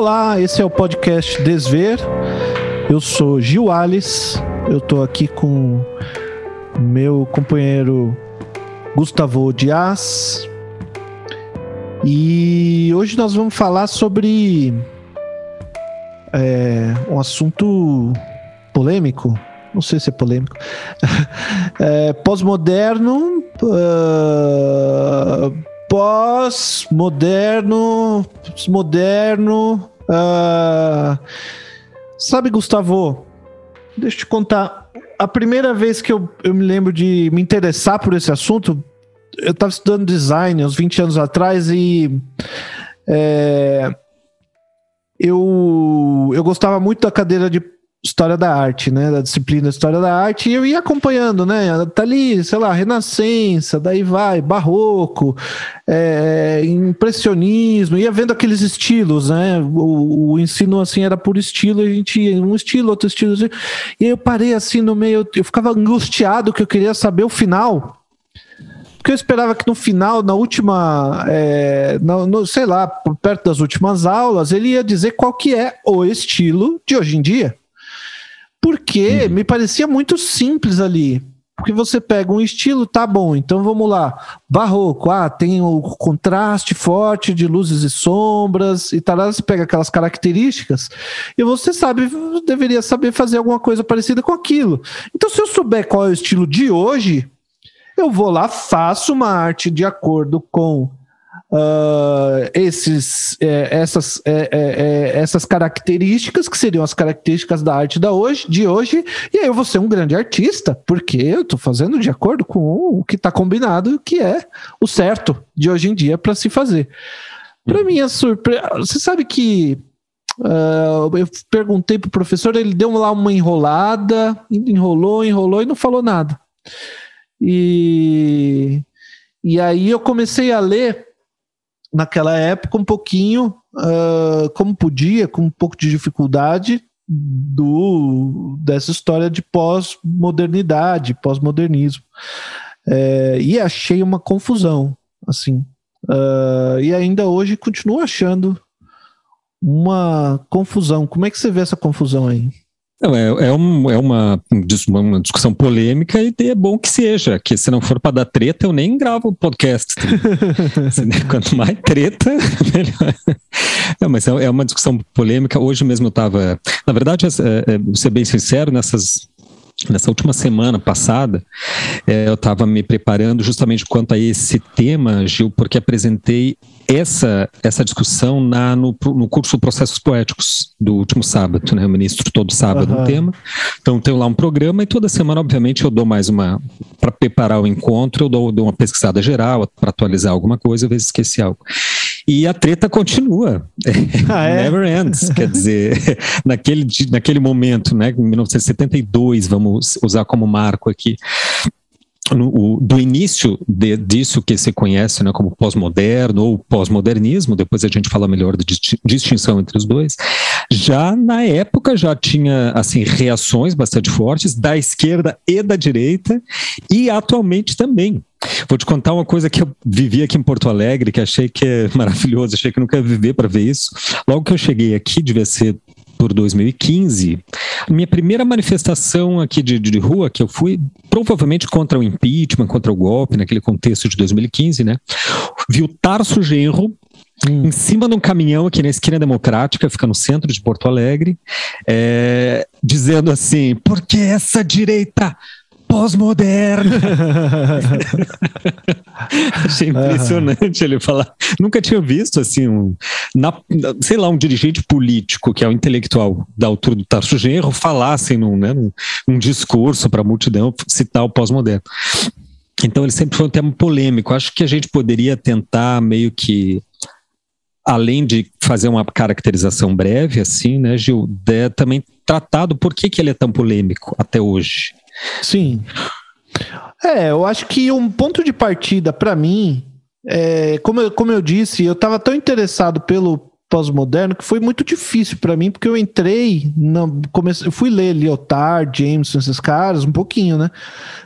Olá, esse é o podcast Desver. Eu sou Gil Alice. Eu estou aqui com meu companheiro Gustavo Dias. E hoje nós vamos falar sobre é, um assunto polêmico. Não sei se é polêmico. É, Pós-moderno. Uh, Pós-moderno. Moderno. Uh, sabe, Gustavo? Deixa eu te contar. A primeira vez que eu, eu me lembro de me interessar por esse assunto, eu estava estudando design uns 20 anos atrás e. É, eu, eu gostava muito da cadeira de História da Arte, né? Da disciplina História da Arte, e eu ia acompanhando, né? Tá ali, sei lá, Renascença, daí vai, Barroco, é, Impressionismo, ia vendo aqueles estilos, né? O, o, ensino, assim, era por estilo, a gente ia um estilo, outro estilo, e aí eu parei assim no meio, eu ficava angustiado que eu queria saber o final. Porque eu esperava que no final, na última, é, no, sei lá, perto das últimas aulas, ele ia dizer qual que é o estilo de hoje em dia. Porque uhum. me parecia muito simples ali. Porque você pega um estilo, tá bom, então vamos lá. Barroco, ah, tem o contraste forte de luzes e sombras e tal. Você pega aquelas características e você sabe, deveria saber fazer alguma coisa parecida com aquilo. Então, se eu souber qual é o estilo de hoje, eu vou lá, faço uma arte de acordo com uh, esses, é, essas, é, é, é, essas características, que seriam as características da arte da hoje, de hoje, e aí eu vou ser um grande artista, porque eu estou fazendo de acordo com o que está combinado, que é o certo de hoje em dia para se fazer. Para mim, a surpresa. Você sabe que Uh, eu perguntei pro professor, ele deu lá uma enrolada, enrolou, enrolou e não falou nada. E, e aí eu comecei a ler naquela época um pouquinho uh, como podia, com um pouco de dificuldade do dessa história de pós-modernidade, pós-modernismo. É, e achei uma confusão, assim. Uh, e ainda hoje continuo achando uma confusão. Como é que você vê essa confusão aí? Não, é, é, um, é uma, uma, discussão polêmica e é bom que seja, que se não for para dar treta, eu nem gravo podcast. Quanto mais treta, melhor. Não, mas é, é uma discussão polêmica. Hoje mesmo eu estava. Na verdade, é, é, ser bem sincero, nessas Nessa última semana passada, é, eu estava me preparando justamente quanto a esse tema, Gil, porque apresentei essa, essa discussão na, no, no curso Processos Poéticos do último sábado, né? Eu ministro todo sábado uhum. um tema. Então tenho lá um programa e toda semana, obviamente, eu dou mais uma. Para preparar o encontro, eu dou, dou uma pesquisada geral, para atualizar alguma coisa, às vezes esqueci algo. E a treta continua. Ah, é? Never ends. Quer dizer, naquele, naquele momento, né, em 1972, vamos usar como marco aqui, no, o, do início de, disso que se conhece né, como pós-moderno ou pós-modernismo, depois a gente fala melhor da distinção entre os dois, já na época já tinha assim reações bastante fortes da esquerda e da direita e atualmente também. Vou te contar uma coisa que eu vivi aqui em Porto Alegre, que achei que é maravilhoso, achei que nunca ia viver para ver isso. Logo que eu cheguei aqui, devia ser por 2015, minha primeira manifestação aqui de, de rua que eu fui, provavelmente contra o impeachment, contra o golpe, naquele contexto de 2015, né? Vi o Tarso Genro, Hum. em cima de um caminhão aqui na esquina democrática, fica no centro de Porto Alegre, é, dizendo assim: por que essa direita pós-moderna. Achei impressionante uhum. ele falar. Nunca tinha visto assim um, na, sei lá, um dirigente político que é um intelectual da altura do Tarso Genro falasse num, né, num, num discurso para a multidão citar o pós-moderno. Então ele sempre foi um tema polêmico. Acho que a gente poderia tentar meio que além de fazer uma caracterização breve, assim, né, Gil, de, também tratado por que, que ele é tão polêmico até hoje. Sim. É, eu acho que um ponto de partida para mim, é, como, eu, como eu disse, eu estava tão interessado pelo pós-moderno que foi muito difícil para mim, porque eu entrei, na, comecei, eu fui ler Lyotard, Jameson, esses caras, um pouquinho, né?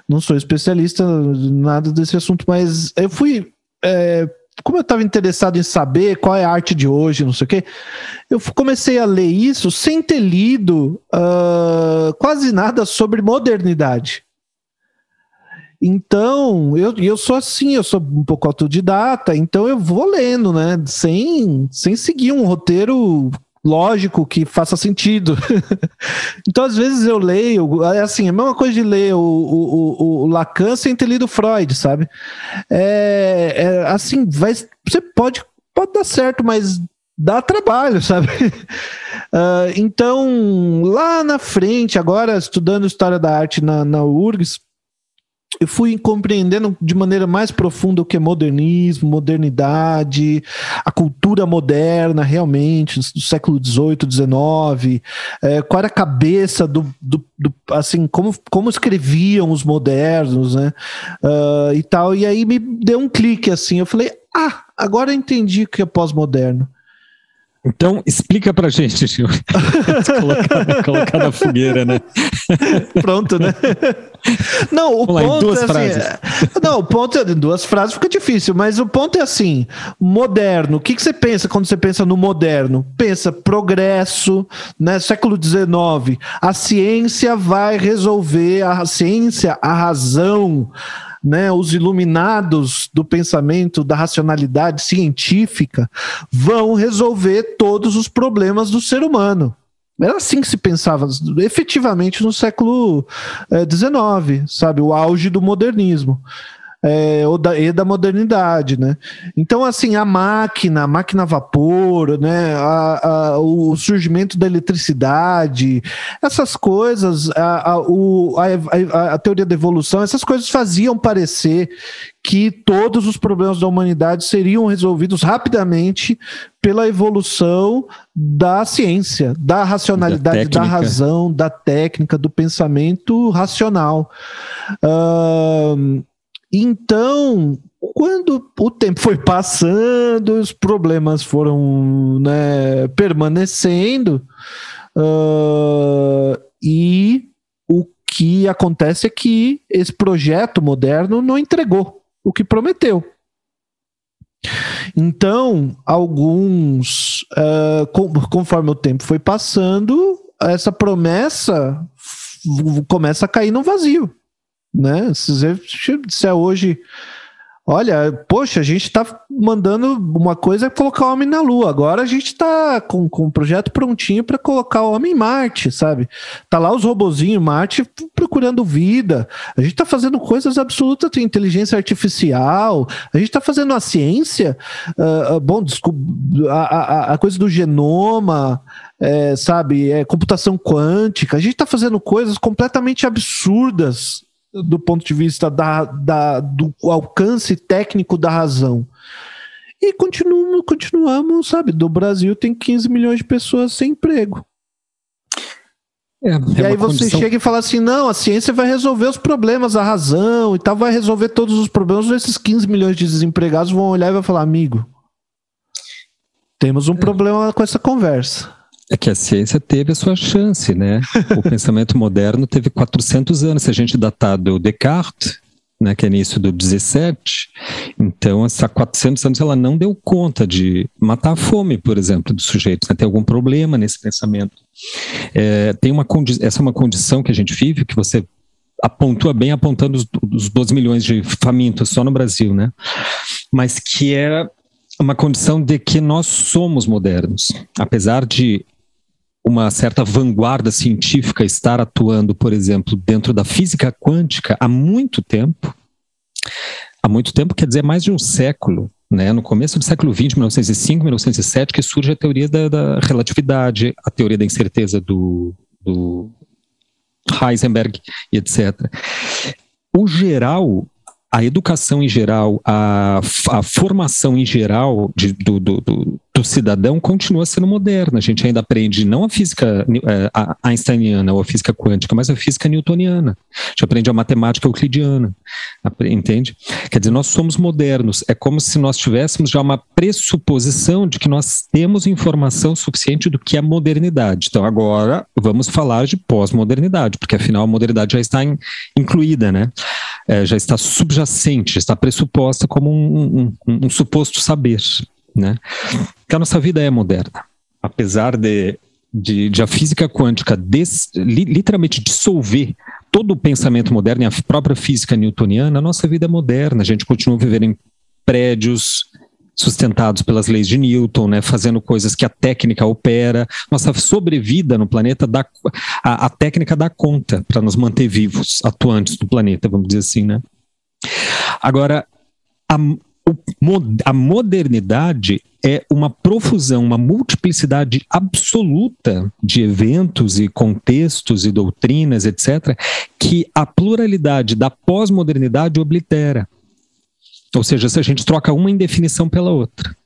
Não sou especialista nada desse assunto, mas eu fui é, como eu estava interessado em saber qual é a arte de hoje, não sei o quê, eu comecei a ler isso sem ter lido uh, quase nada sobre modernidade. Então, eu, eu sou assim, eu sou um pouco autodidata, então eu vou lendo, né? Sem, sem seguir um roteiro lógico que faça sentido. então, às vezes eu leio, é assim, é a mesma coisa de ler o, o, o Lacan sem ter lido Freud, sabe? É, é, assim, vai, você pode, pode dar certo, mas dá trabalho, sabe? Uh, então, lá na frente, agora estudando História da Arte na, na URGS, eu fui compreendendo de maneira mais profunda o que é modernismo, modernidade, a cultura moderna realmente, do século XVIII, XIX, é, qual era a cabeça do, do, do, assim, como, como escreviam os modernos, né, uh, e tal, e aí me deu um clique, assim, eu falei, ah, agora eu entendi o que é pós-moderno. Então, explica pra gente, Gil. colocar, colocar na fogueira, né? Pronto, né? Não, o Vamos ponto lá, duas é frases. assim. Não, o ponto é. Duas frases fica difícil, mas o ponto é assim: moderno. O que, que você pensa quando você pensa no moderno? Pensa progresso, né? Século XIX. A ciência vai resolver, a ciência, a razão né, os iluminados do pensamento, da racionalidade científica, vão resolver todos os problemas do ser humano. Era assim que se pensava, efetivamente, no século XIX, eh, sabe? O auge do modernismo é, ou da, e da modernidade, né? Então, assim, a máquina, a máquina a vapor, né? A, a, o surgimento da eletricidade, essas coisas, a, o, a, a teoria da evolução, essas coisas faziam parecer que todos os problemas da humanidade seriam resolvidos rapidamente pela evolução da ciência, da racionalidade, da, da razão, da técnica, do pensamento racional. Uh, então, quando o tempo foi passando, os problemas foram né, permanecendo, uh, e o que acontece é que esse projeto moderno não entregou o que prometeu. Então, alguns, uh, com, conforme o tempo foi passando, essa promessa começa a cair no vazio né? Se você disser hoje, olha, poxa, a gente está mandando uma coisa é colocar o homem na Lua, agora a gente está com, com um projeto prontinho para colocar o homem em Marte, sabe? Tá lá os robozinhos em Marte procurando vida, a gente está fazendo coisas absolutas de inteligência artificial, a gente está fazendo a ciência, uh, bom, a, a, a coisa do genoma, é, sabe, é, computação quântica, a gente está fazendo coisas completamente absurdas do ponto de vista da, da, do alcance técnico da razão. E continuamos, continuamos, sabe? Do Brasil tem 15 milhões de pessoas sem emprego. É, é e aí você condição... chega e fala assim: não, a ciência vai resolver os problemas, a razão e tal, vai resolver todos os problemas. Esses 15 milhões de desempregados vão olhar e vão falar: amigo, temos um é. problema com essa conversa. É que a ciência teve a sua chance, né? O pensamento moderno teve 400 anos. Se a gente datar do Descartes, né, que é início do 17, então essa 400 anos ela não deu conta de matar a fome, por exemplo, dos sujeitos. Né? Tem algum problema nesse pensamento. É, tem uma essa é uma condição que a gente vive, que você apontou bem apontando os, os 12 milhões de famintos só no Brasil, né? Mas que é uma condição de que nós somos modernos. Apesar de uma certa vanguarda científica estar atuando, por exemplo, dentro da física quântica há muito tempo. Há muito tempo quer dizer mais de um século, né? No começo do século XX, 1905, 1907, que surge a teoria da, da relatividade, a teoria da incerteza do, do Heisenberg e etc. O geral a educação em geral, a, a formação em geral de, do, do, do, do, cidadão continua sendo moderna. A gente ainda aprende não a física é, a einsteiniana ou a física quântica, mas a física newtoniana. A gente aprende a matemática euclidiana, entende? Quer dizer, nós somos modernos. É como se nós tivéssemos já uma pressuposição de que nós temos informação suficiente do que é modernidade. Então, agora vamos falar de pós-modernidade, porque afinal a modernidade já está in, incluída, né? é, já está subjacente, está pressuposta como um, um, um, um suposto saber, né? Que a nossa vida é moderna, apesar de, de, de a física quântica des, li, literalmente dissolver todo o pensamento moderno e a própria física newtoniana, a nossa vida é moderna, a gente continua vivendo em prédios, sustentados pelas leis de Newton, né, fazendo coisas que a técnica opera. Nossa sobrevida no planeta dá a, a técnica dá conta para nos manter vivos, atuantes do planeta, vamos dizer assim, né? Agora, a, a modernidade é uma profusão, uma multiplicidade absoluta de eventos e contextos e doutrinas, etc., que a pluralidade da pós-modernidade oblitera. Ou seja, se a gente troca uma indefinição pela outra.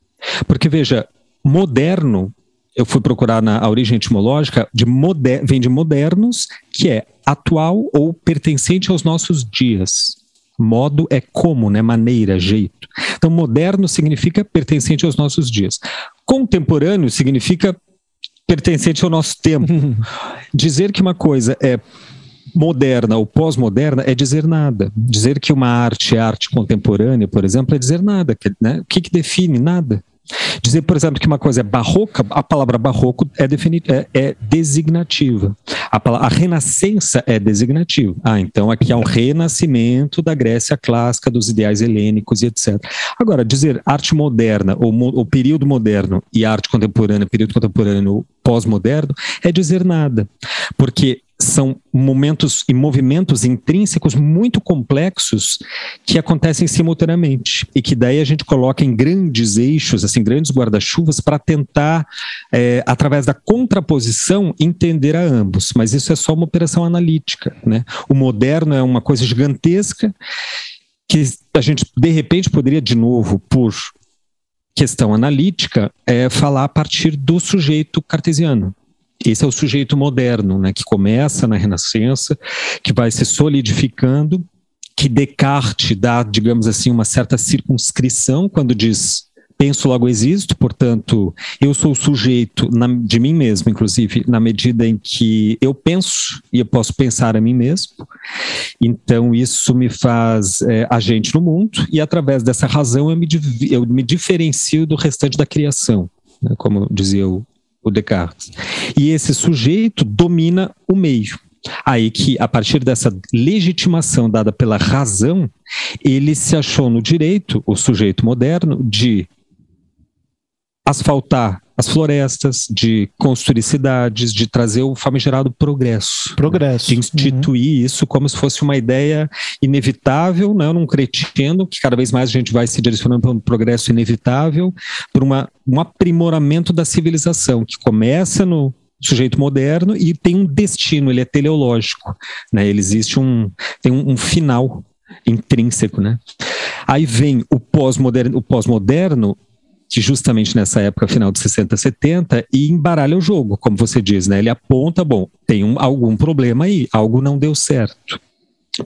Porque, veja, moderno, eu fui procurar na origem etimológica, de moder, vem de modernos, que é atual ou pertencente aos nossos dias. Modo é como, né? Maneira, jeito. Então, moderno significa pertencente aos nossos dias. Contemporâneo significa pertencente ao nosso tempo. Dizer que uma coisa é moderna ou pós-moderna é dizer nada. Dizer que uma arte é arte contemporânea, por exemplo, é dizer nada. Né? O que, que define? Nada. Dizer, por exemplo, que uma coisa é barroca, a palavra barroco é, é, é designativa. A, palavra, a renascença é designativa. Ah, então aqui há um renascimento da Grécia clássica, dos ideais helênicos e etc. Agora, dizer arte moderna, ou, ou período moderno e arte contemporânea, período contemporâneo pós-moderno, é dizer nada. Porque são momentos e movimentos intrínsecos muito complexos que acontecem simultaneamente e que daí a gente coloca em grandes eixos, assim, grandes guarda-chuvas para tentar, é, através da contraposição, entender a ambos. Mas isso é só uma operação analítica, né? O moderno é uma coisa gigantesca que a gente de repente poderia de novo por questão analítica é falar a partir do sujeito cartesiano esse é o sujeito moderno, né, que começa na Renascença, que vai se solidificando, que Descartes dá, digamos assim, uma certa circunscrição quando diz penso logo existo, portanto, eu sou o sujeito na, de mim mesmo, inclusive, na medida em que eu penso e eu posso pensar a mim mesmo. Então, isso me faz é, agente no mundo e, através dessa razão, eu me, eu me diferencio do restante da criação, né, como dizia o o Descartes. E esse sujeito domina o meio. Aí que, a partir dessa legitimação dada pela razão, ele se achou no direito, o sujeito moderno, de asfaltar as florestas, de construir cidades, de trazer o famigerado progresso. Progresso. De instituir uhum. isso como se fosse uma ideia inevitável, né, num cretendo, que cada vez mais a gente vai se direcionando para um progresso inevitável, para uma, um aprimoramento da civilização, que começa no sujeito moderno e tem um destino, ele é teleológico, né, ele existe um, tem um, um final intrínseco, né. Aí vem o pós-moderno, o pós-moderno que justamente nessa época, final de 60, 70, e embaralha o jogo, como você diz, né? Ele aponta, bom, tem um, algum problema aí, algo não deu certo.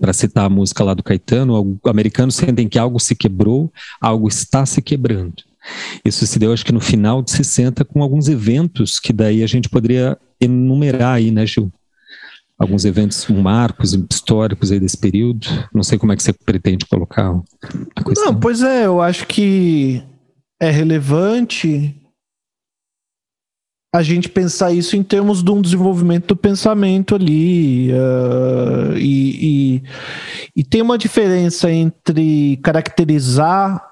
Para citar a música lá do Caetano, americanos sentem que algo se quebrou, algo está se quebrando. Isso se deu, acho que no final de 60, com alguns eventos que daí a gente poderia enumerar aí, né, Gil? Alguns eventos marcos históricos aí desse período. Não sei como é que você pretende colocar a questão. Não, pois é, eu acho que é relevante a gente pensar isso em termos de um desenvolvimento do pensamento ali. Uh, e, e, e, tem uma diferença entre caracterizar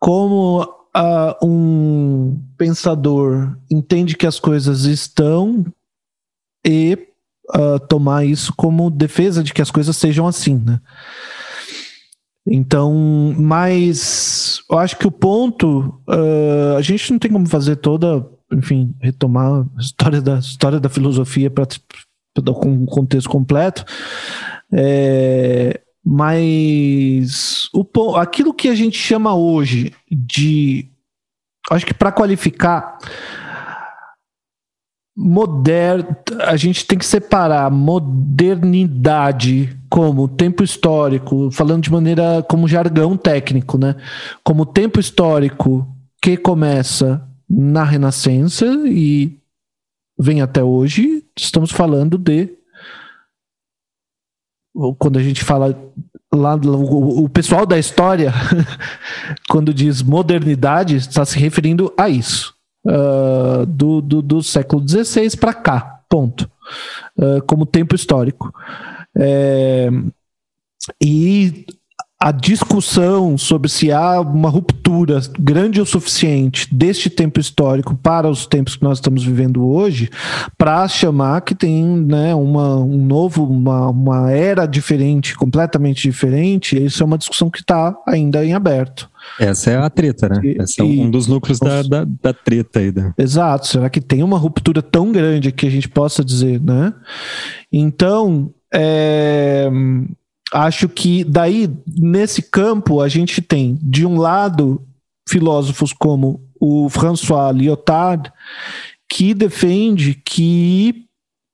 como uh, um pensador entende que as coisas estão e uh, tomar isso como defesa de que as coisas sejam assim, né? Então, mas eu acho que o ponto, uh, a gente não tem como fazer toda, enfim, retomar a história da história da filosofia para dar um contexto completo. É, mas o, aquilo que a gente chama hoje de, acho que para qualificar moderno, a gente tem que separar modernidade como tempo histórico, falando de maneira como jargão técnico, né? Como tempo histórico que começa na Renascença e vem até hoje, estamos falando de quando a gente fala lá o, o pessoal da história, quando diz modernidade, está se referindo a isso. Uh, do, do, do, século XVI para cá, ponto. Uh, como tempo histórico. É, e a discussão sobre se há uma ruptura grande o suficiente deste tempo histórico para os tempos que nós estamos vivendo hoje, para chamar que tem né, uma, um novo, uma, uma era diferente, completamente diferente, isso é uma discussão que está ainda em aberto. Essa é a treta, né? Esse é um dos núcleos da, da, da, treta aí. Da... Exato. Será que tem uma ruptura tão grande que a gente possa dizer, né? Então, é acho que daí, nesse campo, a gente tem, de um lado, filósofos como o François Lyotard, que defende que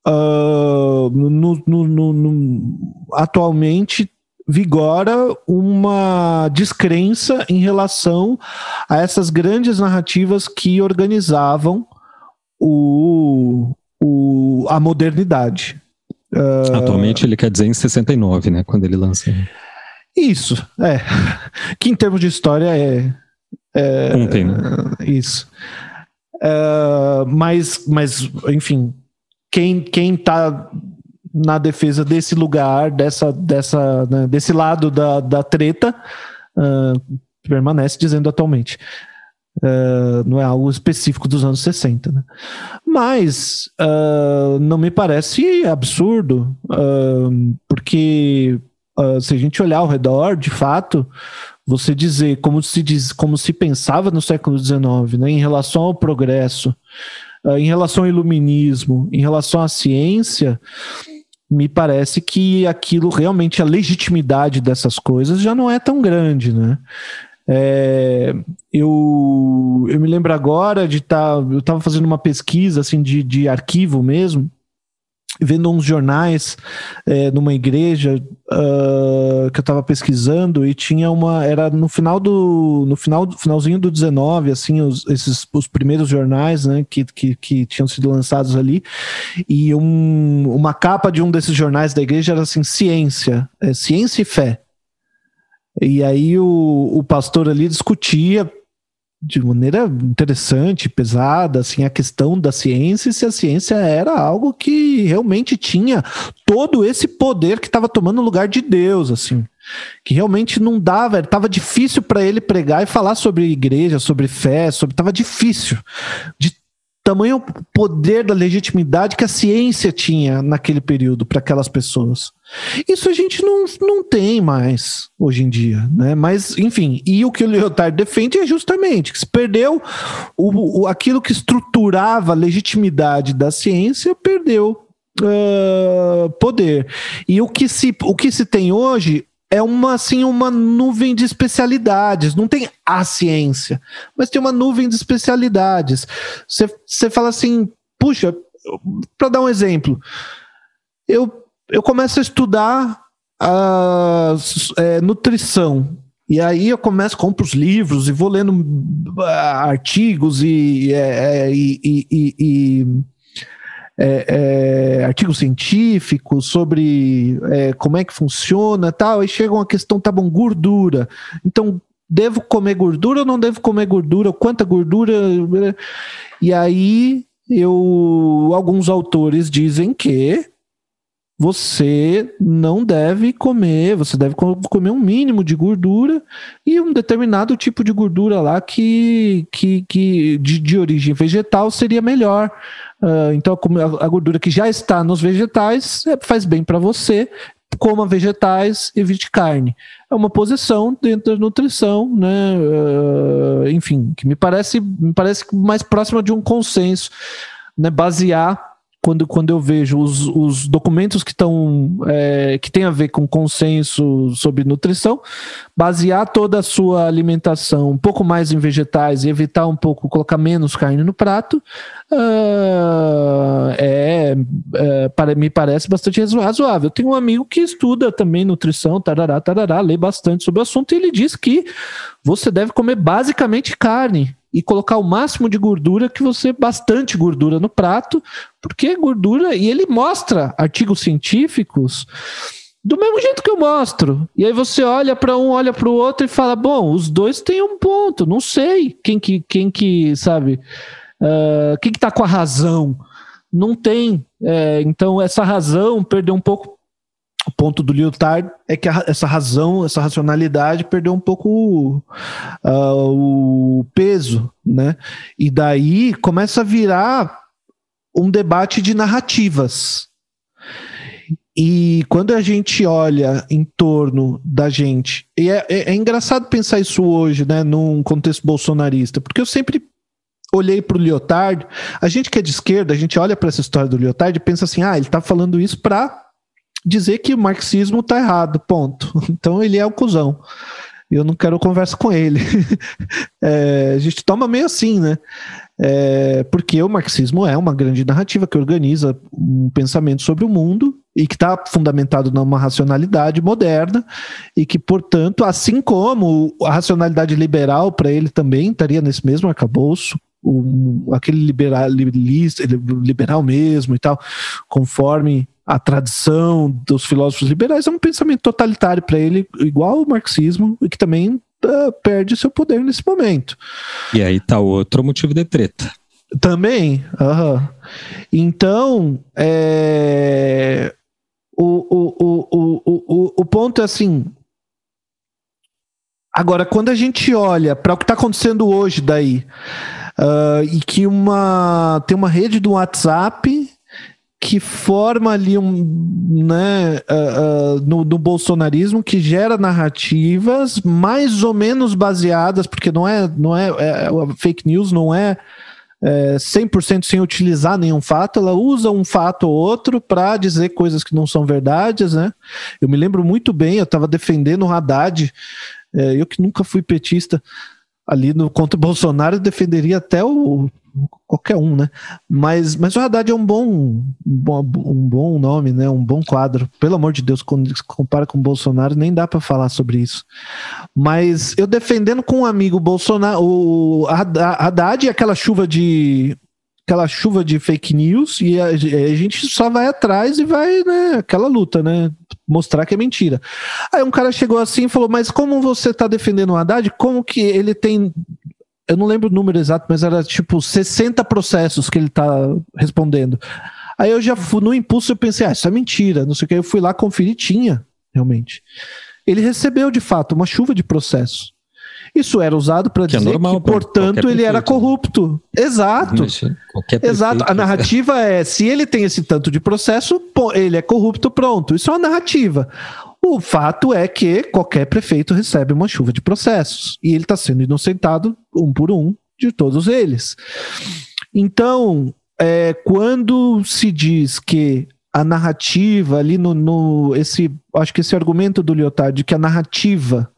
uh, no, no, no, atualmente vigora uma descrença em relação a essas grandes narrativas que organizavam o, o, a modernidade. Uh... Atualmente ele quer dizer em 69, né? Quando ele lança. Isso, é. Que em termos de história é. é Ontem, né? Isso. Uh, mas, mas, enfim, quem, quem tá na defesa desse lugar, dessa, dessa, né, desse lado da, da treta, uh, permanece dizendo atualmente. Uh, não é algo específico dos anos 60, né? Mas uh, não me parece absurdo, uh, porque se a gente olhar ao redor, de fato, você dizer como se diz, como se pensava no século XIX, né, em relação ao progresso, em relação ao iluminismo, em relação à ciência, me parece que aquilo realmente a legitimidade dessas coisas já não é tão grande, né? É, eu, eu me lembro agora de estar. Tá, eu estava fazendo uma pesquisa assim, de, de arquivo mesmo, vendo uns jornais é, numa igreja uh, que eu estava pesquisando e tinha uma era no final do no final finalzinho do 19 assim os, esses os primeiros jornais né que, que, que tinham sido lançados ali e um, uma capa de um desses jornais da igreja era assim ciência é, ciência e fé e aí o, o pastor ali discutia de maneira interessante, pesada, assim, a questão da ciência, e se a ciência era algo que realmente tinha todo esse poder que estava tomando o lugar de Deus, assim, que realmente não dava, estava difícil para ele pregar e falar sobre igreja, sobre fé, sobre, estava difícil, de tamanho poder da legitimidade que a ciência tinha naquele período para aquelas pessoas. Isso a gente não, não tem mais hoje em dia, né? Mas, enfim, e o que o Lyotard defende é justamente que se perdeu o, o, aquilo que estruturava a legitimidade da ciência, perdeu uh, poder. E o que, se, o que se tem hoje é uma assim uma nuvem de especialidades. Não tem a ciência, mas tem uma nuvem de especialidades. Você fala assim, puxa, para dar um exemplo, eu, eu começo a estudar a, é, nutrição. E aí eu começo, compro os livros e vou lendo ah, artigos e, é, é, e, e, e é, é, artigos científicos sobre é, como é que funciona tal, aí chega uma questão, tá bom, gordura. Então, devo comer gordura ou não devo comer gordura? Quanta gordura? E aí, eu, alguns autores dizem que você não deve comer, você deve comer um mínimo de gordura e um determinado tipo de gordura lá que, que, que de, de origem vegetal seria melhor. Uh, então, a gordura que já está nos vegetais é, faz bem para você, coma vegetais, evite carne. É uma posição dentro da nutrição, né? Uh, enfim, que me parece, me parece mais próxima de um consenso, né? Basear quando, quando eu vejo os, os documentos que estão é, que tem a ver com consenso sobre nutrição, basear toda a sua alimentação um pouco mais em vegetais e evitar um pouco colocar menos carne no prato, uh, é, é para, me parece bastante razoável. Eu tenho um amigo que estuda também nutrição, tarará, tarará, lê bastante sobre o assunto e ele diz que você deve comer basicamente carne e colocar o máximo de gordura que você bastante gordura no prato, porque gordura e ele mostra artigos científicos Do mesmo jeito que eu mostro. E aí você olha para um, olha para o outro e fala: bom, os dois têm um ponto. Não sei quem que, quem que sabe, uh, quem que tá com a razão. Não tem. É, então essa razão perdeu um pouco o ponto do Lyotard é que a, essa razão, essa racionalidade perdeu um pouco uh, o peso, né? E daí começa a virar um debate de narrativas. E quando a gente olha em torno da gente, e é, é, é engraçado pensar isso hoje, né, num contexto bolsonarista, porque eu sempre olhei para o Lyotard, a gente que é de esquerda, a gente olha para essa história do Lyotard e pensa assim, ah, ele está falando isso para dizer que o marxismo tá errado, ponto. Então ele é o cuzão. Eu não quero conversa com ele. é, a gente toma meio assim, né? É, porque o marxismo é uma grande narrativa que organiza um pensamento sobre o mundo e que está fundamentado numa racionalidade moderna e que, portanto, assim como a racionalidade liberal para ele também estaria nesse mesmo arcabouço, o, aquele liberal, liberal mesmo e tal, conforme a tradição dos filósofos liberais é um pensamento totalitário para ele, igual o marxismo, e que também uh, perde seu poder nesse momento. E aí tá outro motivo de treta. Também. Uhum. Então, é... o, o, o, o, o, o ponto é assim. Agora, quando a gente olha para o que está acontecendo hoje daí, uh, e que uma tem uma rede do WhatsApp que forma ali um, né, uh, uh, no, no, bolsonarismo que gera narrativas mais ou menos baseadas, porque não é, não é, é fake news não é, é 100% sem utilizar nenhum fato, ela usa um fato ou outro para dizer coisas que não são verdades, né? Eu me lembro muito bem, eu estava defendendo o Haddad, é, eu que nunca fui petista, ali no contra o Bolsonaro defenderia até o qualquer um, né? Mas, mas o Haddad é um bom, um bom, um bom nome, né? Um bom quadro. Pelo amor de Deus, quando se compara com o Bolsonaro, nem dá para falar sobre isso. Mas eu defendendo com um amigo Bolsonaro, o Haddad e aquela chuva de aquela chuva de fake news e a, a, gente só vai atrás e vai, né, aquela luta, né, mostrar que é mentira. Aí um cara chegou assim e falou, mas como você tá defendendo o Haddad, como que ele tem eu não lembro o número exato, mas era tipo 60 processos que ele tá respondendo. Aí eu já fui, no impulso eu pensei, ah, isso é mentira, não sei o que. Eu fui lá conferir, tinha, realmente. Ele recebeu, de fato, uma chuva de processos. Isso era usado para é dizer é normal, que, portanto, ele era corrupto. Exato. Exato. A narrativa é: se ele tem esse tanto de processo, ele é corrupto, pronto. Isso é uma narrativa. O fato é que qualquer prefeito recebe uma chuva de processos e ele está sendo inocentado um por um de todos eles. Então, é, quando se diz que a narrativa ali no, no, esse acho que esse argumento do Lyotard de que a narrativa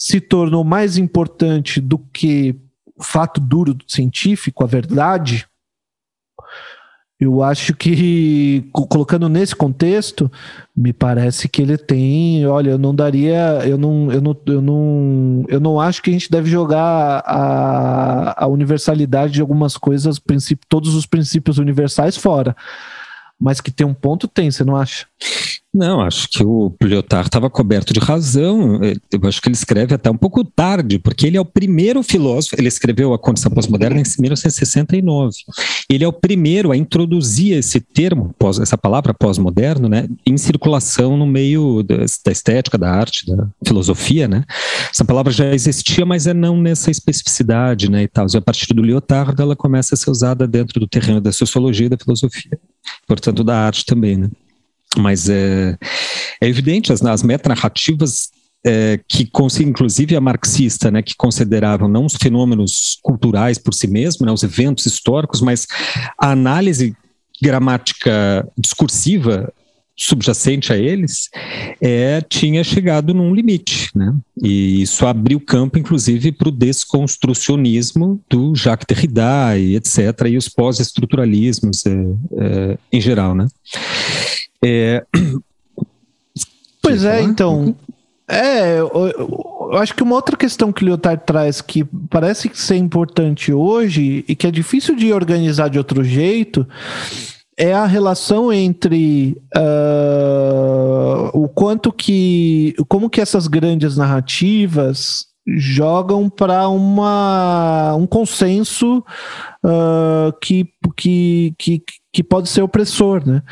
se tornou mais importante do que o fato duro científico, a verdade, eu acho que, colocando nesse contexto, me parece que ele tem. Olha, eu não daria. Eu não, eu não, eu não, eu não acho que a gente deve jogar a, a universalidade de algumas coisas, todos os princípios universais fora. Mas que tem um ponto, tem, você não acha? Não, acho que o Lyotard estava coberto de razão. Eu acho que ele escreve até um pouco tarde, porque ele é o primeiro filósofo. Ele escreveu A Condição Pós-Moderna em 1969. Ele é o primeiro a introduzir esse termo, essa palavra pós-moderno, né, em circulação no meio da, estética, da arte, da filosofia. Né? Essa palavra já existia, mas é não nessa especificidade né, e tal. E a partir do Lyotard, ela começa a ser usada dentro do terreno da sociologia e da filosofia, portanto, da arte também. Né? Mas é, é evidente, as, as metanarrativas é, que, inclusive a marxista, né, que consideravam não os fenômenos culturais por si mesmos, né, os eventos históricos, mas a análise gramática discursiva subjacente a eles, é, tinha chegado num limite, né? E isso abriu campo, inclusive, para o desconstrucionismo do Jacques Derrida e etc., e os pós-estruturalismos é, é, em geral, né? É... Pois é, então. É, eu, eu, acho que uma outra questão que o Lyotard traz que parece ser importante hoje e que é difícil de organizar de outro jeito é a relação entre uh, o quanto que. como que essas grandes narrativas jogam para uma um consenso uh, que, que, que, que pode ser opressor, né?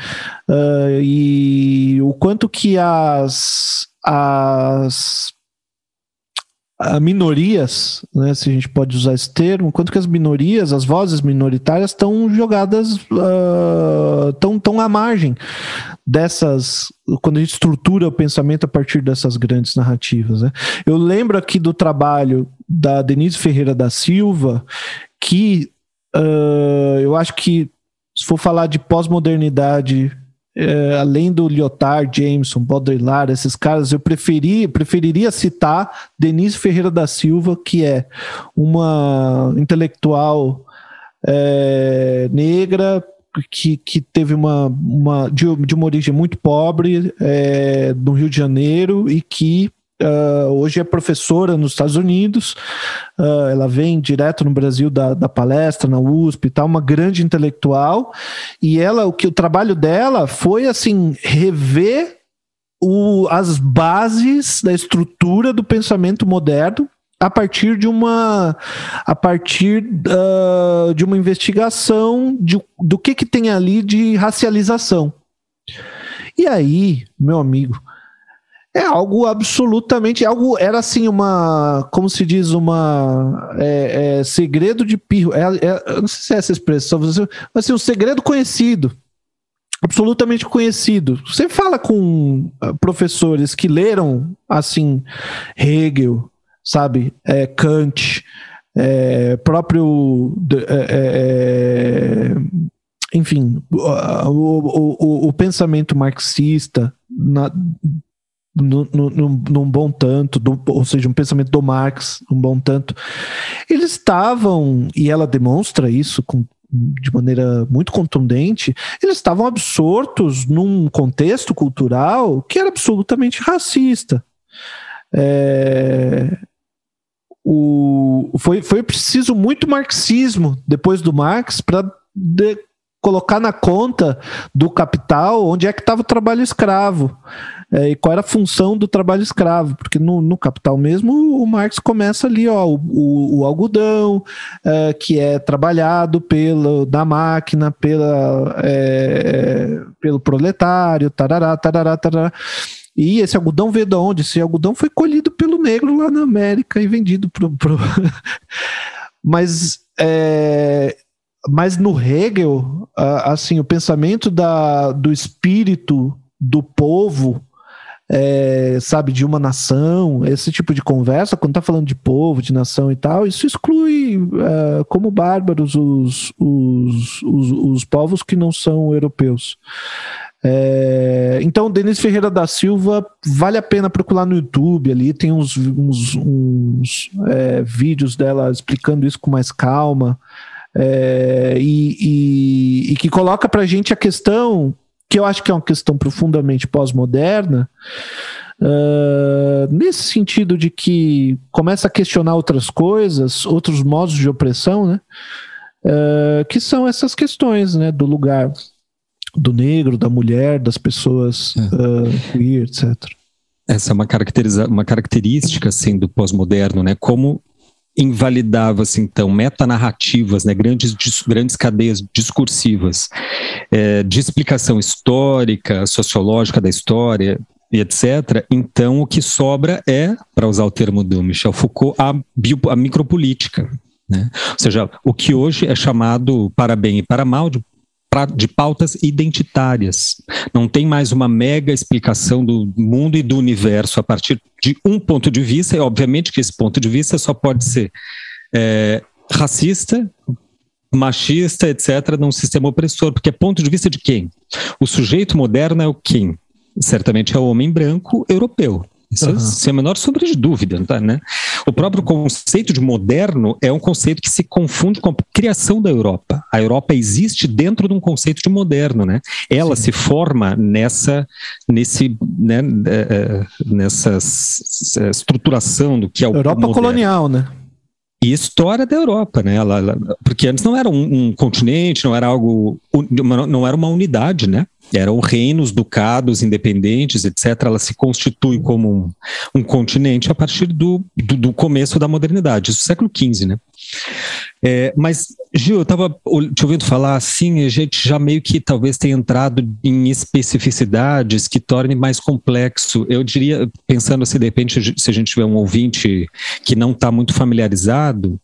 Uh, e o quanto que as, as minorias, né, se a gente pode usar esse termo, quanto que as minorias, as vozes minoritárias estão jogadas, estão uh, tão à margem dessas, quando a gente estrutura o pensamento a partir dessas grandes narrativas. Né? Eu lembro aqui do trabalho da Denise Ferreira da Silva, que uh, eu acho que, se for falar de pós-modernidade é, além do Lyotard, Jameson, Baudrillard, esses caras, eu preferi, preferiria citar Denise Ferreira da Silva, que é uma intelectual é, negra que, que teve uma, uma de, de uma origem muito pobre é, no Rio de Janeiro e que Uh, hoje é professora nos Estados Unidos, uh, ela vem direto no Brasil da, da palestra na USP e tal, uma grande intelectual, e ela, o que o trabalho dela foi assim, rever o, as bases da estrutura do pensamento moderno a partir de uma a partir uh, de uma investigação de, do que, que tem ali de racialização. E aí, meu amigo, é algo absolutamente. Algo era assim, uma. Como se diz, uma. É, é, segredo de pirro. É, é, não sei se é essa expressão, mas assim, um segredo conhecido. Absolutamente conhecido. Você fala com ah, professores que leram, assim, Hegel, sabe? É, Kant, é, próprio. É, é, enfim, o, o, o, o pensamento marxista na, num bom tanto, do, ou seja, um pensamento do Marx, um bom tanto. Eles estavam, e ela demonstra isso com, de maneira muito contundente, eles estavam absortos num contexto cultural que era absolutamente racista. É, o, foi, foi preciso muito marxismo depois do Marx para colocar na conta do capital onde é que estava o trabalho escravo é, e qual era a função do trabalho escravo, porque no, no Capital mesmo o Marx começa ali, ó, o, o, o algodão é, que é trabalhado pelo, da máquina, pela, é, pelo proletário, tarará, tarará, tarará. E esse algodão veio de onde? Esse algodão foi colhido pelo negro lá na América e vendido pro. pro... Mas é, mas no Hegel, assim, o pensamento da, do espírito do povo é, sabe, de uma nação, esse tipo de conversa, quando está falando de povo, de nação e tal, isso exclui é, como bárbaros os, os, os, os, povos que não são europeus. É, então, Denise Ferreira da Silva, vale a pena procurar no YouTube ali, tem uns, uns, uns é, vídeos dela explicando isso com mais calma. É, e, e, e, que coloca para gente a questão que eu acho que é uma questão profundamente pós-moderna, uh, nesse sentido de que começa a questionar outras coisas, outros modos de opressão, né? Uh, que são essas questões, né, do lugar do negro, da mulher, das pessoas uh, queer, etc. Essa é uma, caracteriza uma característica assim, do pós-moderno, né? Como invalidava-se então metanarrativas, né, grandes, grandes cadeias discursivas é, de explicação histórica, sociológica da história e etc. Então o que sobra é, para usar o termo do Michel Foucault, a, bio, a micropolítica. Né? Ou seja, o que hoje é chamado para bem e para mal de de pautas identitárias. Não tem mais uma mega explicação do mundo e do universo a partir de um ponto de vista, e obviamente que esse ponto de vista só pode ser é, racista, machista, etc., num sistema opressor, porque é ponto de vista de quem? O sujeito moderno é o quem? Certamente é o homem branco europeu. Isso uhum. sem a menor sombra de dúvida, tá, né? O próprio conceito de moderno é um conceito que se confunde com a criação da Europa. A Europa existe dentro de um conceito de moderno, né? Ela Sim. se forma nessa, nesse, né, é, é, nessa estruturação do que é o Europa moderno. colonial, né? e história da Europa, né? Ela, ela, porque antes não era um, um, continente, não era algo, não era uma unidade, né? Eram reinos, ducados, independentes, etc. Ela se constitui como um, um continente a partir do, do, do, começo da modernidade, isso século XV, né? É, mas, Gil, eu estava te ouvindo falar assim, a gente já meio que talvez tenha entrado em especificidades que tornem mais complexo. Eu diria, pensando se de repente se a gente tiver um ouvinte que não está muito familiarizado,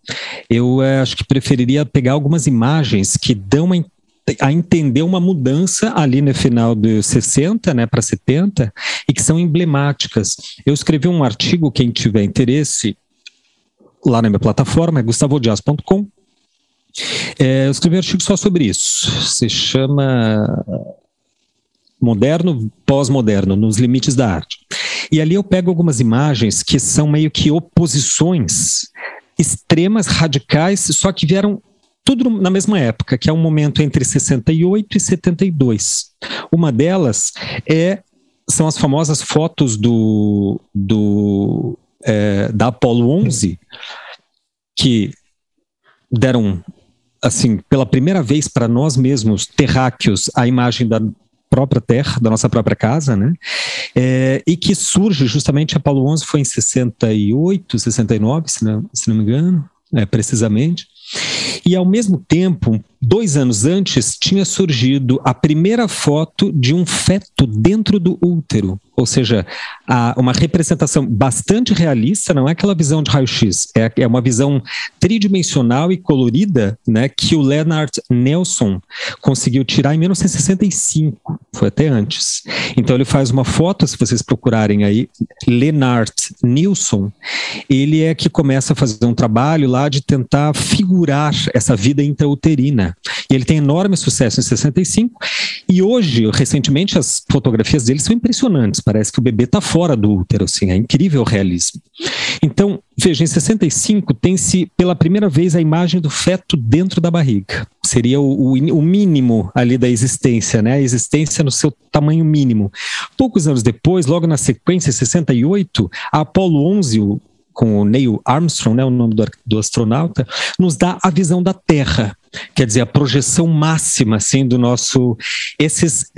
eu é, acho que preferiria pegar algumas imagens que dão uma a entender uma mudança ali no final dos 60 né, para 70 e que são emblemáticas. Eu escrevi um artigo, quem tiver interesse, lá na minha plataforma, é gustavodias.com. É, eu escrevi um artigo só sobre isso. Se chama Moderno, Pós-Moderno, nos limites da arte. E ali eu pego algumas imagens que são meio que oposições extremas, radicais, só que vieram tudo na mesma época, que é um momento entre 68 e 72. Uma delas é são as famosas fotos do, do é, da Apollo 11, que deram, assim, pela primeira vez para nós mesmos, terráqueos, a imagem da própria terra, da nossa própria casa, né? É, e que surge justamente, Apollo 11 foi em 68, 69, se não, se não me engano, é, precisamente. E ao mesmo tempo, dois anos antes, tinha surgido a primeira foto de um feto dentro do útero ou seja, uma representação bastante realista, não é aquela visão de raio-x, é, é, uma visão tridimensional e colorida né, que o Leonard Nelson conseguiu tirar em 1965, foi até antes. Então ele faz uma foto, se vocês procurarem aí, Leonard Nilsson, ele é que começa a fazer um trabalho lá de tentar figurar essa vida intrauterina. E ele tem enorme sucesso em 65, e hoje, recentemente, as fotografias dele são impressionantes Parece que o bebê está fora do útero, assim, é incrível o realismo. Então, veja, em 65 tem-se pela primeira vez a imagem do feto dentro da barriga. Seria o, o, o, mínimo ali da existência, né? A existência no seu tamanho mínimo. Poucos anos depois, logo na sequência, em 68, a Apollo 11, o, com o Neil Armstrong, né, o nome do, do astronauta, nos dá a visão da Terra quer dizer, a projeção máxima, assim, do nosso, esses,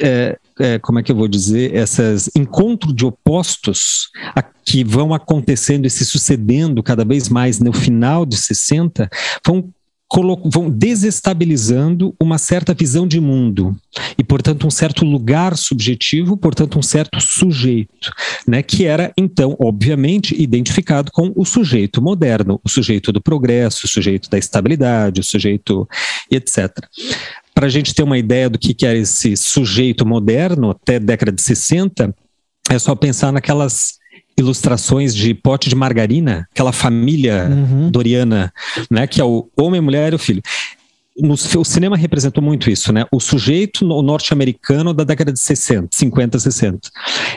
é, é, como é que eu vou dizer, esses encontros de opostos a, que vão acontecendo e se sucedendo cada vez mais no final de 60, vão vão desestabilizando uma certa visão de mundo e, portanto, um certo lugar subjetivo, portanto, um certo sujeito, né, que era, então, obviamente, identificado com o sujeito moderno, o sujeito do progresso, o sujeito da estabilidade, o sujeito etc. Para a gente ter uma ideia do que era esse sujeito moderno, até década de 60, é só pensar naquelas ilustrações de pote de margarina, aquela família uhum. doriana, né, que é o homem, a mulher e o filho no, o cinema representou muito isso, né? O sujeito norte-americano da década de 60, 50, 60.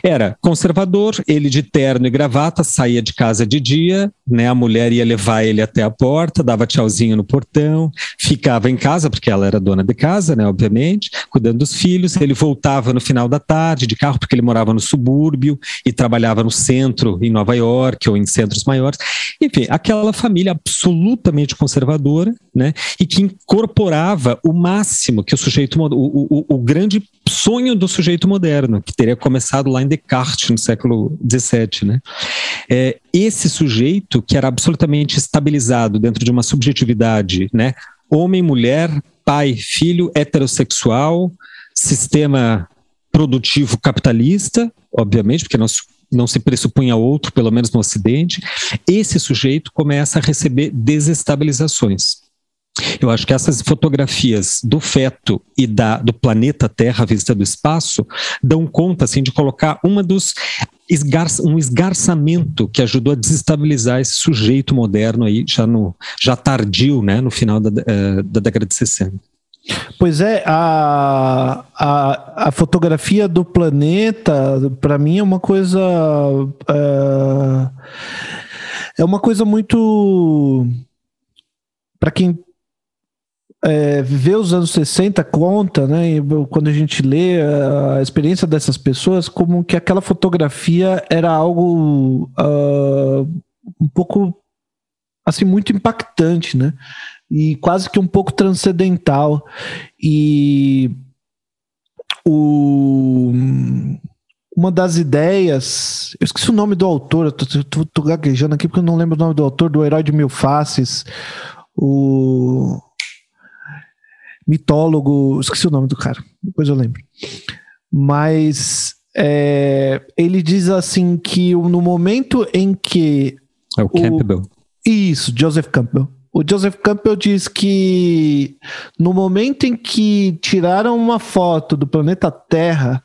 Era conservador, ele de terno e gravata, saía de casa de dia, né? A mulher ia levar ele até a porta, dava tchauzinho no portão, ficava em casa, porque ela era dona de casa, né? Obviamente, cuidando dos filhos. Ele voltava no final da tarde de carro, porque ele morava no subúrbio e trabalhava no centro, em Nova York ou em centros maiores. Enfim, aquela família absolutamente conservadora, né? E que incorporava o máximo que o sujeito, o, o, o grande sonho do sujeito moderno, que teria começado lá em Descartes, no século XVII, né? É, esse sujeito que era absolutamente estabilizado dentro de uma subjetividade, né? Homem, mulher, pai, filho, heterossexual, sistema produtivo capitalista, obviamente, porque nós não se pressupunha outro, pelo menos no Ocidente, esse sujeito começa a receber desestabilizações. Eu acho que essas fotografias do feto e da, do planeta Terra, vista do espaço, dão conta assim, de colocar uma dos esgar, um esgarçamento que ajudou a desestabilizar esse sujeito moderno aí, já, no, já tardio, né, no final da, uh, da década de 60. Pois é, a, a, a fotografia do planeta, para mim, é uma coisa. Uh, é uma coisa muito. Para quem é, vê os anos 60 conta, né? Quando a gente lê a experiência dessas pessoas, como que aquela fotografia era algo uh, um pouco assim muito impactante, né? E quase que um pouco transcendental. E o uma das ideias. Eu esqueci o nome do autor, eu tô, tô, tô, gaguejando aqui porque eu não lembro o nome do autor, do Herói de Mil Faces. O. Mitólogo. Esqueci o nome do cara, depois eu lembro. Mas. É, ele diz assim que no momento em que. É o Campbell. O, isso, Joseph Campbell. O Joseph Campbell diz que no momento em que tiraram uma foto do planeta Terra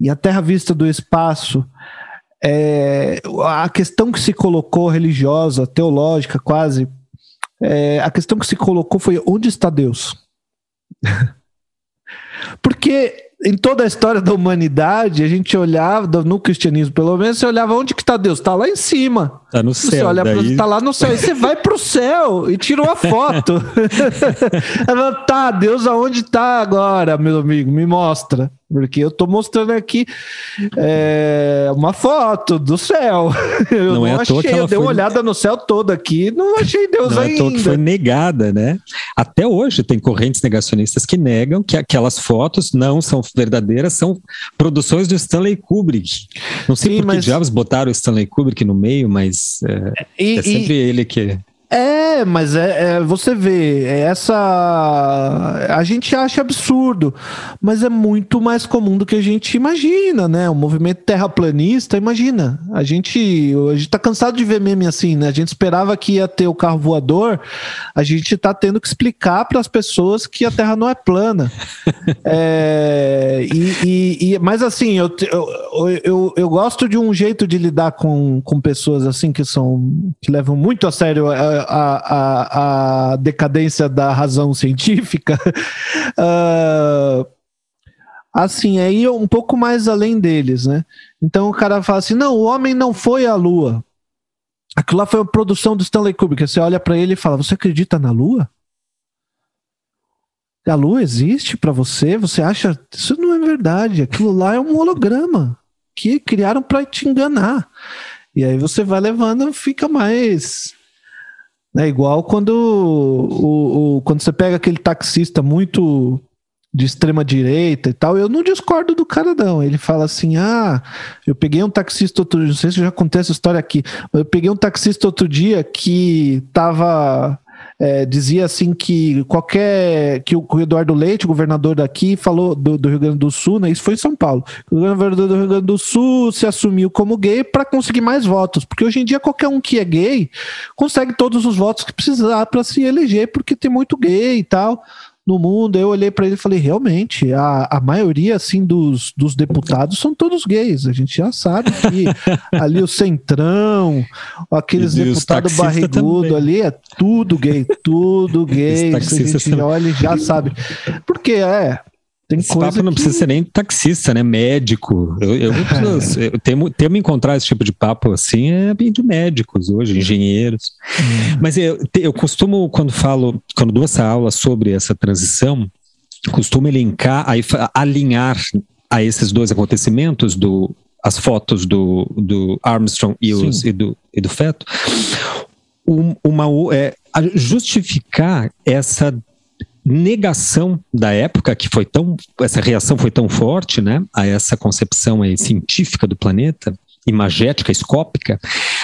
e a Terra vista do espaço, é, a questão que se colocou religiosa, teológica, quase, é, a questão que se colocou foi onde está Deus? Porque em toda a história da humanidade, a gente olhava, no cristianismo pelo menos, você olhava onde que está Deus? Está lá em cima. Está no céu. Você olha daí... tá lá no céu. E você vai para o céu e tira uma foto. tá, Deus aonde está agora, meu amigo? Me mostra. Porque eu tô mostrando aqui é, uma foto do céu. Eu não, não é achei, eu dei uma olhada no céu todo aqui, não achei Deus não ainda. É que foi negada, né? Até hoje tem correntes negacionistas que negam que aquelas fotos não são verdadeiras, são produções do Stanley Kubrick. Não sei Sim, por que mas... diabos botaram o Stanley Kubrick no meio, mas é, e, é sempre e... ele que é, mas é, é, você vê, é essa. A gente acha absurdo, mas é muito mais comum do que a gente imagina, né? O movimento terraplanista, imagina. A gente, a gente tá cansado de ver meme assim, né? A gente esperava que ia ter o carro voador, a gente tá tendo que explicar para as pessoas que a Terra não é plana. é, e, e, e, mas assim, eu, eu, eu, eu, gosto de um jeito de lidar com, com pessoas assim que são que levam muito a sério. A, a, a, a decadência da razão científica, uh, assim, aí um pouco mais além deles, né? Então o cara fala assim: não, o homem não foi à Lua. Aquilo lá foi uma produção do Stanley Kubrick. Você olha para ele e fala: Você acredita na Lua? A Lua existe para você? Você acha isso não é verdade? Aquilo lá é um holograma que criaram para te enganar. E aí você vai levando, fica mais é igual quando, o, o, quando você pega aquele taxista muito de extrema direita e tal, eu não discordo do cara não. Ele fala assim: "Ah, eu peguei um taxista outro não sei se já contei essa história aqui, mas eu peguei um taxista outro dia que tava é, dizia assim que qualquer que o Eduardo Leite, governador daqui, falou do, do, Rio Grande do Sul, né? Isso foi em São Paulo. O governador do Rio Grande do Sul se assumiu como gay para conseguir mais votos, porque hoje em dia qualquer um que é gay consegue todos os votos que precisar para se eleger, porque tem muito gay e tal no mundo. Eu olhei para ele e falei, realmente, a, a maioria assim dos, dos deputados são todos gays. A gente já sabe que ali o centrão, aqueles deputados barrigudo ali é tudo gay, tudo gay. A gente olha e já sabe. Porque é, tem esse coisa papo não que... precisa ser nem taxista, né? Médico. Eu, eu, é. eu temo, temo encontrar esse tipo de papo assim é de médicos hoje, engenheiros. Hum. Mas eu, eu costumo, quando falo, quando dou essa aula sobre essa transição, costumo elencar, aí, alinhar a esses dois acontecimentos, do, as fotos do, do Armstrong e, os, e, do, e do feto, um, uma, é, justificar essa negação da época, que foi tão. Essa reação foi tão forte, né? A essa concepção aí, científica do planeta, imagética, escópica,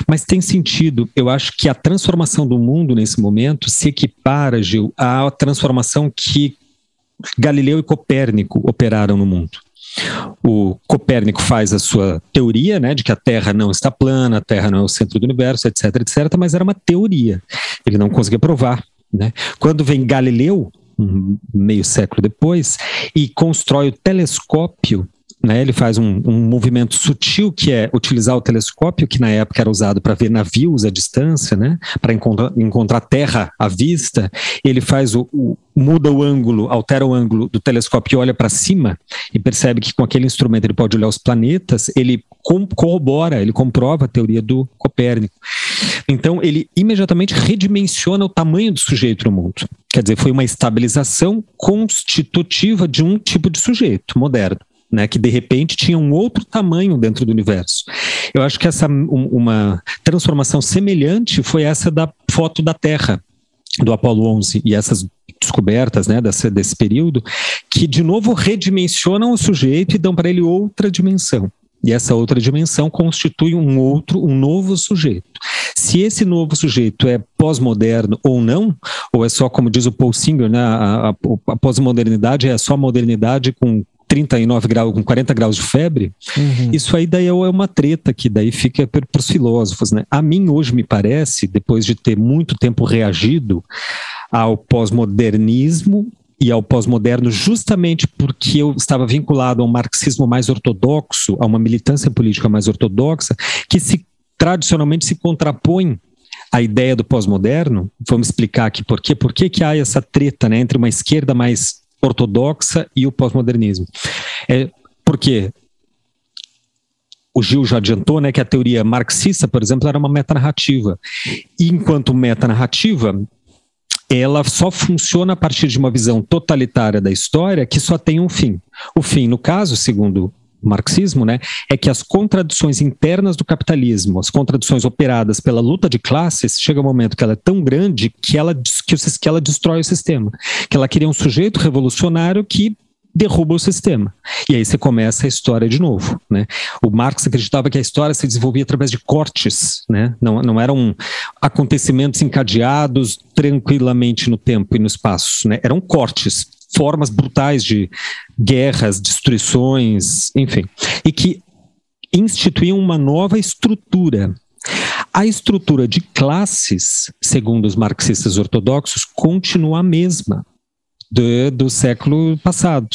mas tem sentido. Eu acho que a transformação do mundo nesse momento se equipara, Gil, à transformação que Galileu e Copérnico operaram no mundo. O Copérnico faz a sua teoria, né, de que a Terra não está plana, a Terra não é o centro do universo, etc, etc, mas era uma teoria. Ele não conseguia provar. Né? Quando vem Galileu, um meio século depois, e constrói o telescópio. Né, ele faz um, um, movimento sutil que é utilizar o telescópio, que na época era usado para ver navios à distância, né, para encontrar, encontrar terra à vista. Ele faz o, o muda o ângulo, altera o ângulo do telescópio e olha para cima e percebe que com aquele instrumento ele pode olhar os planetas. Ele corrobora, ele comprova a teoria do Copérnico. Então, ele imediatamente redimensiona o tamanho do sujeito no mundo. Quer dizer, foi uma estabilização constitutiva de um tipo de sujeito moderno. Né, que de repente tinha um outro tamanho dentro do universo. Eu acho que essa um, uma transformação semelhante foi essa da foto da Terra do Apolo 11 e essas descobertas né, desse, desse período, que de novo redimensionam o sujeito e dão para ele outra dimensão. E essa outra dimensão constitui um outro, um novo sujeito. Se esse novo sujeito é pós-moderno ou não, ou é só, como diz o Paul Singer, né, a, a, a pós-modernidade é só modernidade com 39 graus, com 40 graus de febre, uhum. isso aí daí é uma treta que daí fica para os filósofos, né? A mim hoje me parece, depois de ter muito tempo reagido ao pós-modernismo e ao pós-moderno justamente porque eu estava vinculado a um marxismo mais ortodoxo, a uma militância política mais ortodoxa, que se tradicionalmente se contrapõe à ideia do pós-moderno. Vamos explicar aqui por quê. Por que, que há essa treta né, entre uma esquerda mais ortodoxa e o pós-modernismo? É porque o Gil já adiantou, né, que a teoria marxista, por exemplo, era uma metanarrativa. E enquanto metanarrativa, ela só funciona a partir de uma visão totalitária da história que só tem um fim. O fim, no caso, segundo marxismo, né, é que as contradições internas do capitalismo, as contradições operadas pela luta de classes, chega um momento que ela é tão grande que ela, que, que ela destrói o sistema. Que ela queria um sujeito revolucionário que derruba o sistema. E aí você começa a história de novo. Né? O Marx acreditava que a história se desenvolvia através de cortes, né? não, não eram acontecimentos encadeados tranquilamente no tempo e no espaço, né? eram cortes, formas brutais de guerras, destruições, enfim, e que instituíam uma nova estrutura. A estrutura de classes, segundo os marxistas ortodoxos, continua a mesma do, do século passado.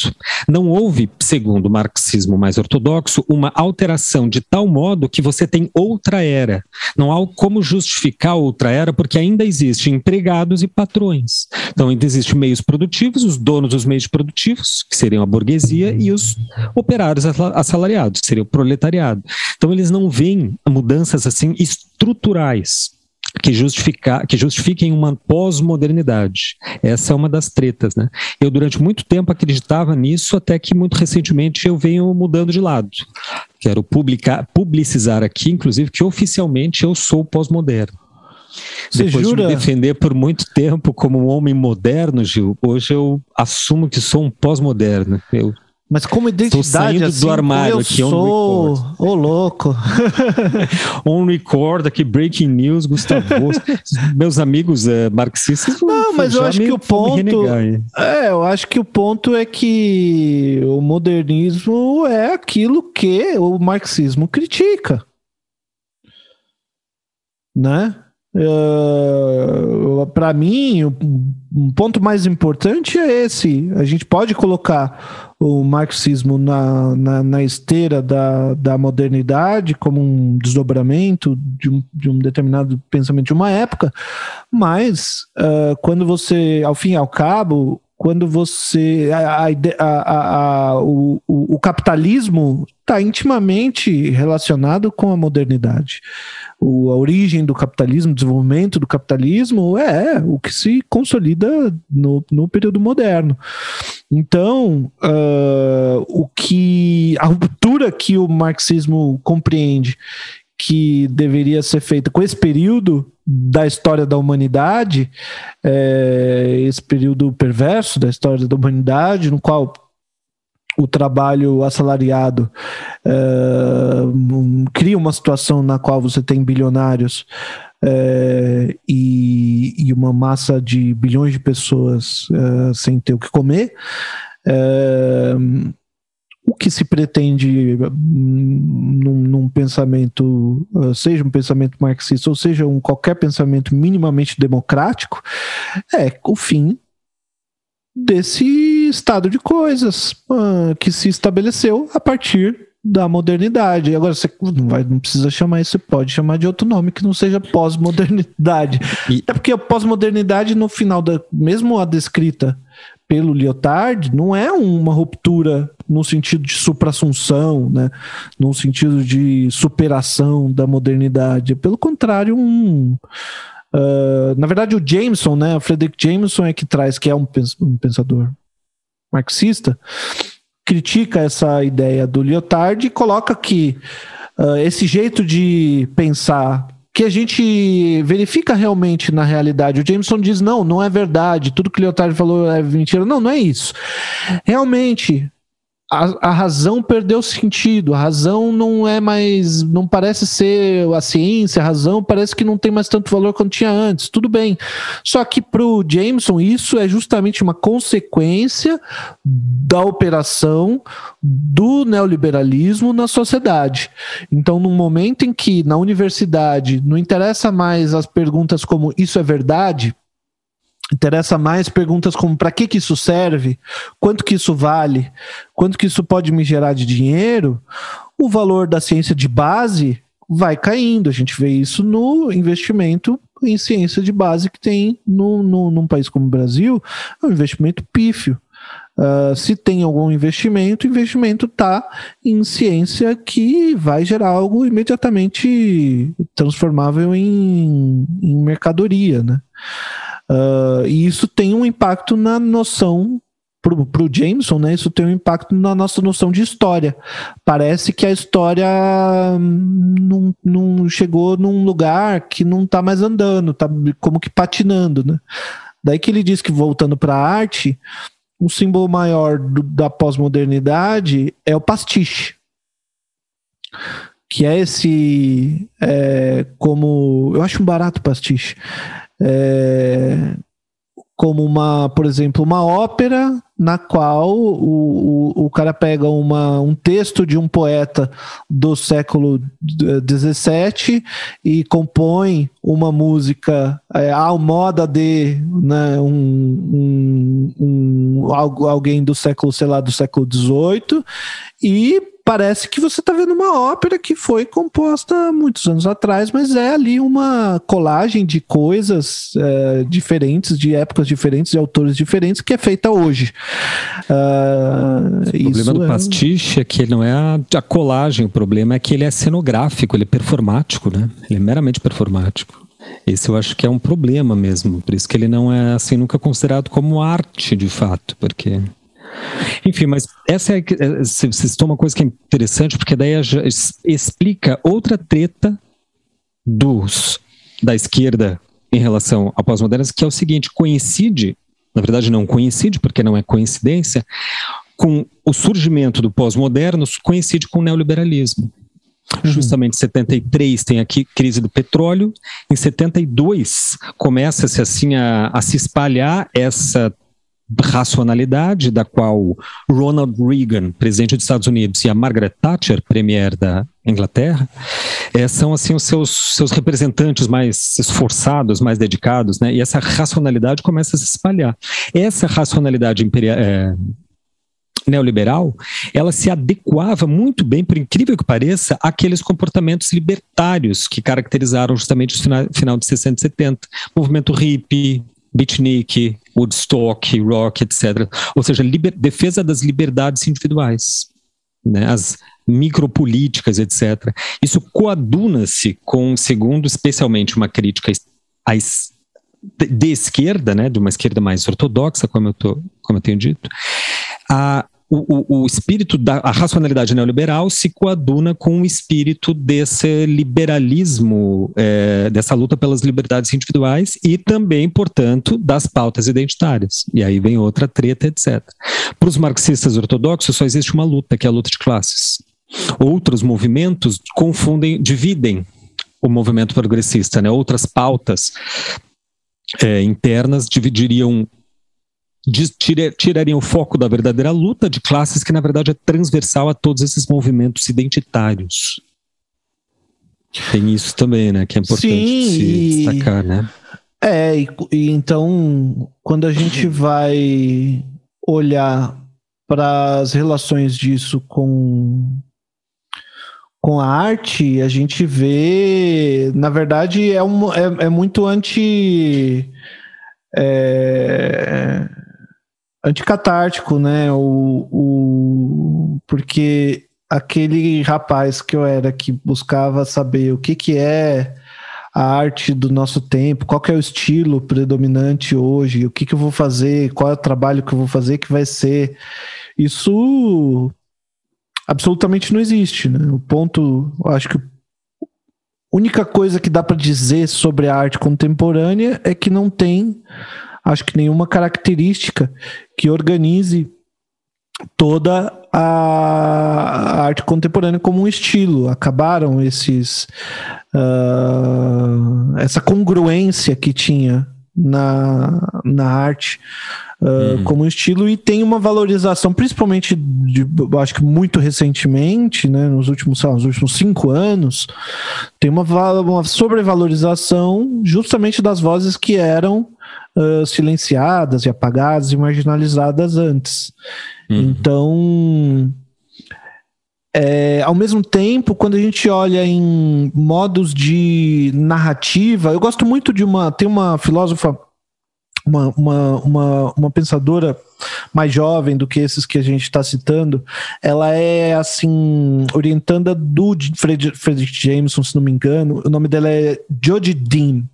Não houve, segundo o marxismo mais ortodoxo, uma alteração de tal modo que você tem outra era. Não há como justificar outra era porque ainda existem empregados e patrões. Então ainda existem meios produtivos, os donos dos meios produtivos, que seriam a burguesia, e os operários assalariados, que seria o proletariado. Então eles não veem mudanças assim estruturais que, justificar, que justifiquem uma pós-modernidade. Essa é uma das tretas, né? Eu, durante muito tempo, acreditava nisso, até que muito recentemente eu venho mudando de lado. Quero publicar, publicizar aqui, inclusive, que oficialmente eu sou pós-moderno. Você Depois jura? de me defender por muito tempo como um homem moderno, Gil, hoje eu assumo que sou um pós-moderno. Eu mas como identidade, assim, do armário eu aqui, sou... Ô, oh, louco. on record aqui, breaking news, Gustavo. Meus amigos é, marxistas Não, mas eu acho que o ponto... É, eu acho que o ponto é que o modernismo é aquilo que o marxismo critica. Né? Uh, ah, para mim, um ponto mais importante é esse. A gente pode colocar o marxismo na, na, na, esteira da, da modernidade como um desdobramento de um, de um determinado pensamento de uma época, mas uh, quando você, ao fim e ao cabo, quando você. A, a, a, o, o, capitalismo está intimamente relacionado com a modernidade. O, a origem do capitalismo, o desenvolvimento do capitalismo é o que se consolida no, no período moderno. Então, uh, o que. A ruptura que o marxismo compreende que deveria ser feita com esse período da história da humanidade, é, esse período perverso da história da humanidade, no qual o trabalho assalariado é, cria uma situação na qual você tem bilionários é, e, e, uma massa de bilhões de pessoas é, sem ter o que comer. O que se pretende hum, num, num, pensamento, uh, seja um pensamento marxista ou seja um qualquer pensamento minimamente democrático, é o fim desse estado de coisas uh, que se estabeleceu a partir da modernidade. Agora você não, vai, não precisa chamar isso, você pode chamar de outro nome que não seja pós-modernidade. E... É porque a pós-modernidade, no final da. Mesmo a descrita pelo Lyotard não é uma ruptura no sentido de supra-assunção, né? no sentido de superação da modernidade. É, pelo contrário, um. Uh, na verdade, o Jameson, né, o Frederick Jameson é que traz, que é um, um pensador marxista, critica essa ideia do Lyotard e coloca que uh, esse jeito de pensar que a gente verifica realmente na realidade. O Jameson diz: não, não é verdade, tudo que o Leotardo falou é mentira. Não, não é isso. Realmente, a, a, razão perdeu sentido, a razão não é mais, não parece ser a ciência, a razão parece que não tem mais tanto valor quanto tinha antes, tudo bem. Só que para o Jameson, isso é justamente uma consequência da operação do neoliberalismo na sociedade. Então, no momento em que na universidade não interessa mais as perguntas como isso é verdade, interessa mais perguntas como para que que isso serve, quanto que isso vale, quanto que isso pode me gerar de dinheiro, o valor da ciência de base vai caindo. A gente vê isso no investimento em ciência de base que tem no, no, num país como o Brasil, é um investimento pífio. Uh, se tem algum investimento, o investimento está em ciência que vai gerar algo imediatamente transformável em, em mercadoria, né? Uh, e isso tem um impacto na noção para o Jameson, né? Isso tem um impacto na nossa noção de história. Parece que a história hum, não, não chegou num lugar que não está mais andando, está como que patinando, né? Daí que ele diz que voltando para a arte, um símbolo maior do, da pós-modernidade é o pastiche, que é esse é, como eu acho um barato pastiche é, como uma, por exemplo, uma ópera na qual o, o, o cara pega uma, um texto de um poeta do século XVII e compõe uma música é, à moda de né, um, um, um, alguém do século, sei lá, do século XVIII e parece que você está vendo uma ópera que foi composta muitos anos atrás, mas é ali uma colagem de coisas é, diferentes, de épocas diferentes, de autores diferentes, que é feita hoje. Uh, o problema do é... pastiche é que ele não é a, a, colagem, o problema é que ele é cenográfico, ele é performático, né? Ele é meramente performático. Esse eu acho que é um problema mesmo, por isso que ele não é assim nunca considerado como arte de fato, porque enfim, mas essa é, você citou uma coisa que é interessante, porque daí explica outra treta dos da esquerda em relação à pós-modernas, que é o seguinte: coincide, na verdade não coincide, porque não é coincidência, com o surgimento do pós-moderno, coincide com o neoliberalismo. Uhum. Justamente em 73 tem aqui crise do petróleo, em 72 começa-se assim a, a se espalhar essa racionalidade da qual Ronald Reagan, presidente dos Estados Unidos, e a Margaret Thatcher, premier da Inglaterra, é, são assim os seus, seus representantes mais esforçados, mais dedicados, né? E essa racionalidade começa a se espalhar. Essa racionalidade imperial, é, neoliberal, ela se adequava muito bem, por incrível que pareça, àqueles comportamentos libertários que caracterizaram justamente o final, final de 60 e 70. Movimento hippie, beatnik, Woodstock, rock, etc. Ou seja, liber, defesa das liberdades individuais, né? as micropolíticas, etc. Isso coaduna-se com, segundo especialmente uma crítica à, de esquerda, né, de uma esquerda mais ortodoxa, como eu, tô, como eu tenho dito, a, o, o, espírito da racionalidade neoliberal se coaduna com o espírito desse liberalismo, é, dessa luta pelas liberdades individuais e também, portanto, das pautas identitárias. E aí vem outra treta, etc. Para os marxistas ortodoxos, só existe uma luta, que é a luta de classes. Outros movimentos confundem, dividem o movimento progressista, né? Outras pautas é, internas dividiriam tirariam o foco da verdadeira luta de classes que, na verdade, é transversal a todos esses movimentos identitários. Tem isso também, né? Que é importante Sim, se e... destacar, né? É, e, e então, quando a gente vai olhar para as relações disso com com a arte, a gente vê, na verdade, é, um, é, é muito anti. É, anticatártico, né? O, o, porque aquele rapaz que eu era que buscava saber o que, que é a arte do nosso tempo, qual que é o estilo predominante hoje, o que, que eu vou fazer, qual é o trabalho que eu vou fazer que vai ser. Isso absolutamente não existe. Né? O ponto, acho que única coisa que dá para dizer sobre a arte contemporânea é que não tem, acho que nenhuma característica que organize toda a arte contemporânea como um estilo. Acabaram esses uh, essa congruência que tinha na, na arte uh, uhum. como estilo e tem uma valorização, principalmente, de, acho que muito recentemente, né, nos últimos, lá, nos últimos cinco anos, tem uma, uma sobrevalorização justamente das vozes que eram uh, silenciadas e apagadas e marginalizadas antes. Uhum. Então, é, ao mesmo tempo, quando a gente olha em modos de narrativa, eu gosto muito de uma. Tem uma filósofa, uma, uma, uma, uma pensadora mais jovem do que esses que a gente está citando, ela é assim, orientanda do Frederick Jameson, se não me engano. O nome dela é Jodie Dean.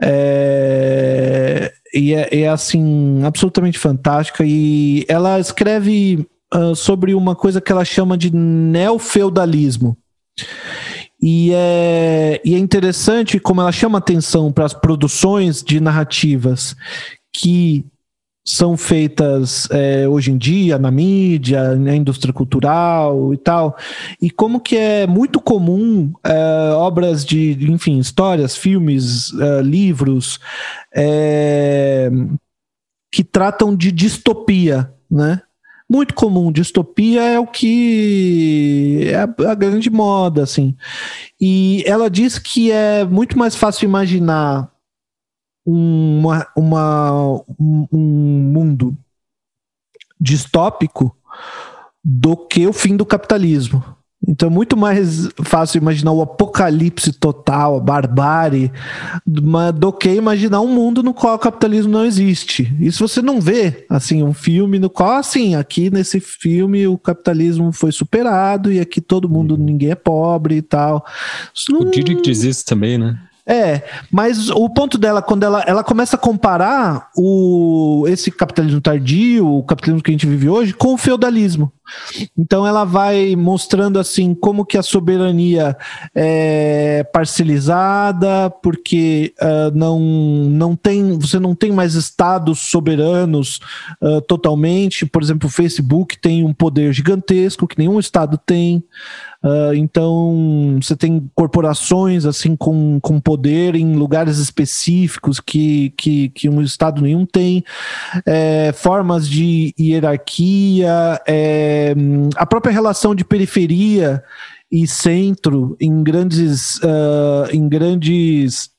É, e é, é, assim, absolutamente fantástica. E ela escreve uh, sobre uma coisa que ela chama de neofeudalismo. E é, e é interessante como ela chama atenção para as produções de narrativas que são feitas é, hoje em dia na mídia, na indústria cultural e tal, e como que é muito comum é, obras de, enfim, histórias, filmes, é, livros é, que tratam de distopia, né? Muito comum, distopia é o que é a, grande moda, assim. E ela diz que é muito mais fácil imaginar uma, uma, um, mundo distópico do que o fim do capitalismo. Então é muito mais fácil imaginar o apocalipse total, a barbárie, do que imaginar um mundo no qual o capitalismo não existe. Isso você não vê, assim, um filme no qual, assim, aqui nesse filme o capitalismo foi superado e aqui todo mundo, uhum. ninguém é pobre e tal. Isso o Didi diz isso também, né? É, mas o ponto dela, quando ela, ela começa a comparar o, esse capitalismo tardio, o capitalismo que a gente vive hoje, com o feudalismo. Então ela vai mostrando assim como que a soberania é parcelizada, porque uh, não, não tem, você não tem mais estados soberanos uh, totalmente. Por exemplo, o Facebook tem um poder gigantesco que nenhum estado tem. Uh, então você tem corporações assim com, com poder em lugares específicos que, que, que um estado nenhum tem, é, formas de hierarquia, é, a própria relação de periferia e centro em grandes, uh, em grandes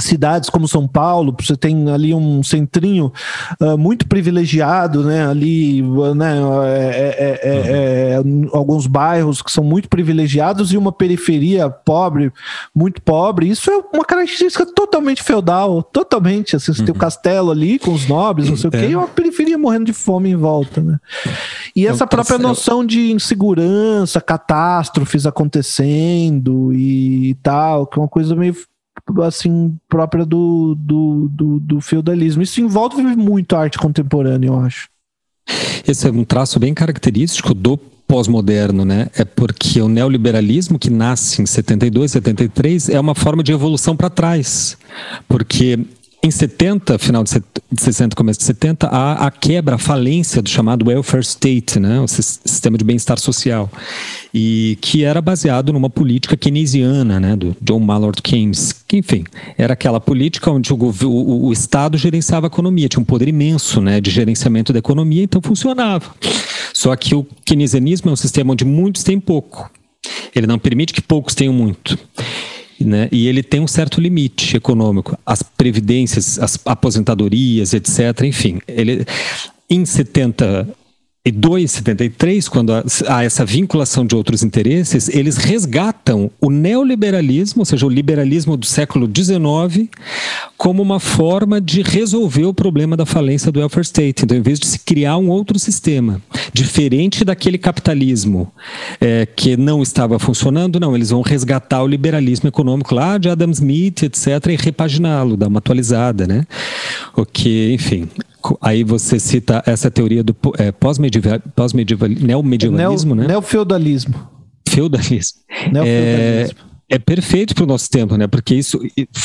cidades como São Paulo, você tem ali um centrinho uh, muito privilegiado, né? Ali, né? É, é, é, uhum. alguns bairros que são muito privilegiados e uma periferia pobre, muito pobre. Isso é uma característica totalmente feudal, totalmente. Assim, você uhum. tem o castelo ali com os nobres, não sei o quê, e uma periferia morrendo de fome em volta, né? E essa própria noção de insegurança, catástrofes acontecendo e tal, que é uma coisa meio assim própria do, do, do, do feudalismo. Isso envolve muito a arte contemporânea, eu acho. Esse é um traço bem característico do pós-moderno, né? É porque o neoliberalismo que nasce em 72, 73 é uma forma de evolução para trás. Porque em 70, final de 60, começo de 70, há a quebra, a falência do chamado welfare state, né, o sistema de bem-estar social, e que era baseado numa política keynesiana, né, do John Maynard Keynes, que, enfim, era aquela política onde o, o, o Estado gerenciava a economia, tinha um poder imenso, né, de gerenciamento da economia, então funcionava. Só que o keynesianismo é um sistema onde muitos têm pouco. Ele não permite que poucos tenham muito. Né? E ele tem um certo limite econômico. As previdências, as aposentadorias, etc. Enfim, ele, em 70 e 2,73, quando há essa vinculação de outros interesses, eles resgatam o neoliberalismo, ou seja, o liberalismo do século XIX, como uma forma de resolver o problema da falência do welfare state. Então, em vez de se criar um outro sistema, diferente daquele capitalismo é, que não estava funcionando, não, eles vão resgatar o liberalismo econômico lá de Adam Smith, etc., e repaginá-lo, dar uma atualizada, né? O que, enfim, Aí você cita essa teoria do é, pós-medieval, pós-medieval, neomedievalismo, Neo, né? Neofeudalismo. Feudalismo. Neofeudalismo. É, é perfeito para o nosso tempo, né? Porque isso,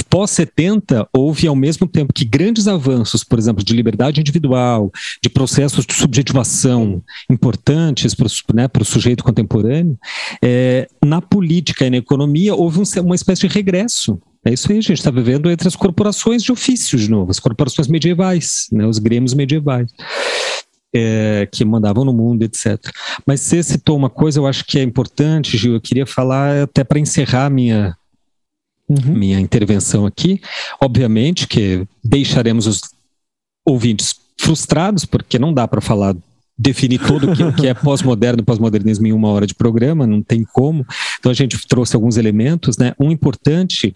pós 70, houve ao mesmo tempo que grandes avanços, por exemplo, de liberdade individual, de processos de subjetivação importantes para o né, sujeito contemporâneo, é, na política e na economia houve um, uma espécie de regresso. É isso aí, a gente está vivendo entre as corporações de ofício de novo, as corporações medievais, né, os grêmios medievais é, que mandavam no mundo, etc. Mas você citou uma coisa, eu acho que é importante, Gil, eu queria falar até para encerrar minha, uhum. minha intervenção aqui. Obviamente que deixaremos os ouvintes frustrados, porque não dá para falar definir todo o que, é pós-moderno, pós-modernismo em uma hora de programa, não tem como. Então a gente trouxe alguns elementos, né? Um importante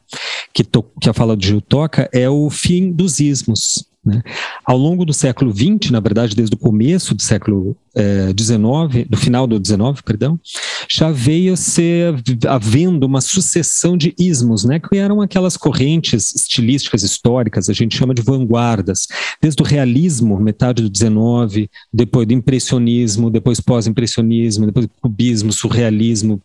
que, to, que a fala do Gil toca é o fim dos ismos. Né? Ao longo do século XX, na verdade, desde o começo do século XIX, eh, do final do XIX, perdão, já veio ser havendo uma sucessão de ismos, né, que eram aquelas correntes estilísticas históricas, a gente chama de vanguardas, desde o realismo, metade do XIX, depois do impressionismo, depois pós-impressionismo, depois do cubismo, surrealismo,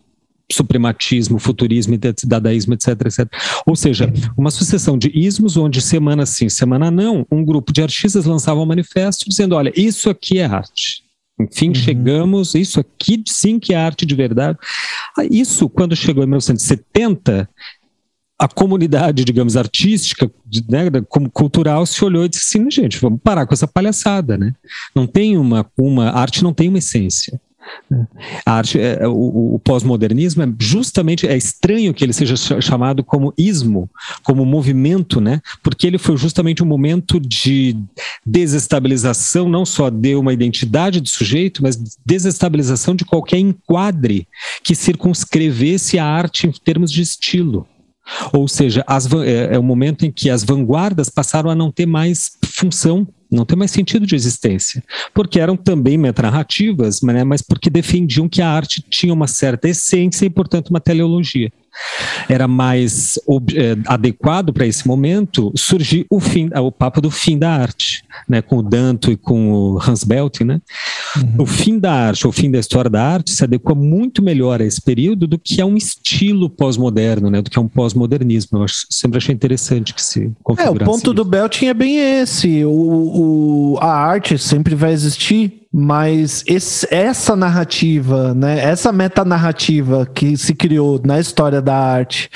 suprematismo, futurismo, dadaísmo, etc, etc. Ou seja, uma sucessão de ismos onde semana sim, semana não, um grupo de artistas lançava um manifesto dizendo, olha, isso aqui é arte. Enfim, uhum. chegamos, isso aqui sim que é arte de verdade. Ah, isso, quando chegou em 1970, a comunidade, digamos, artística, né, como cultural, se olhou e disse assim, gente, vamos parar com essa palhaçada, né? Não tem uma, uma a arte não tem uma essência. A arte, é, é, o, o pós-modernismo é justamente é estranho que ele seja chamado como ismo, como movimento, né? Porque ele foi justamente um momento de desestabilização, não só de uma identidade do sujeito, mas desestabilização de qualquer enquadre que circunscrevesse a arte em termos de estilo. Ou seja, as, é, é o momento em que as vanguardas passaram a não ter mais função não tem mais sentido de existência, porque eram também metanarrativas, né, mas porque defendiam que a arte tinha uma certa essência e, portanto, uma teleologia era mais é, adequado para esse momento surgir o fim, o papo do fim da arte, né, com o Danto e com o Hans Belting, né? Uhum. O fim da arte, o fim da história da arte se adequa muito melhor a esse período do que a um estilo pós-moderno, né, do que a um pós-modernismo. Eu acho, sempre achei interessante que se É, o ponto do Belting é bem esse. O, o, a arte sempre vai existir mas esse, essa narrativa, né, essa metanarrativa que se criou na história da arte,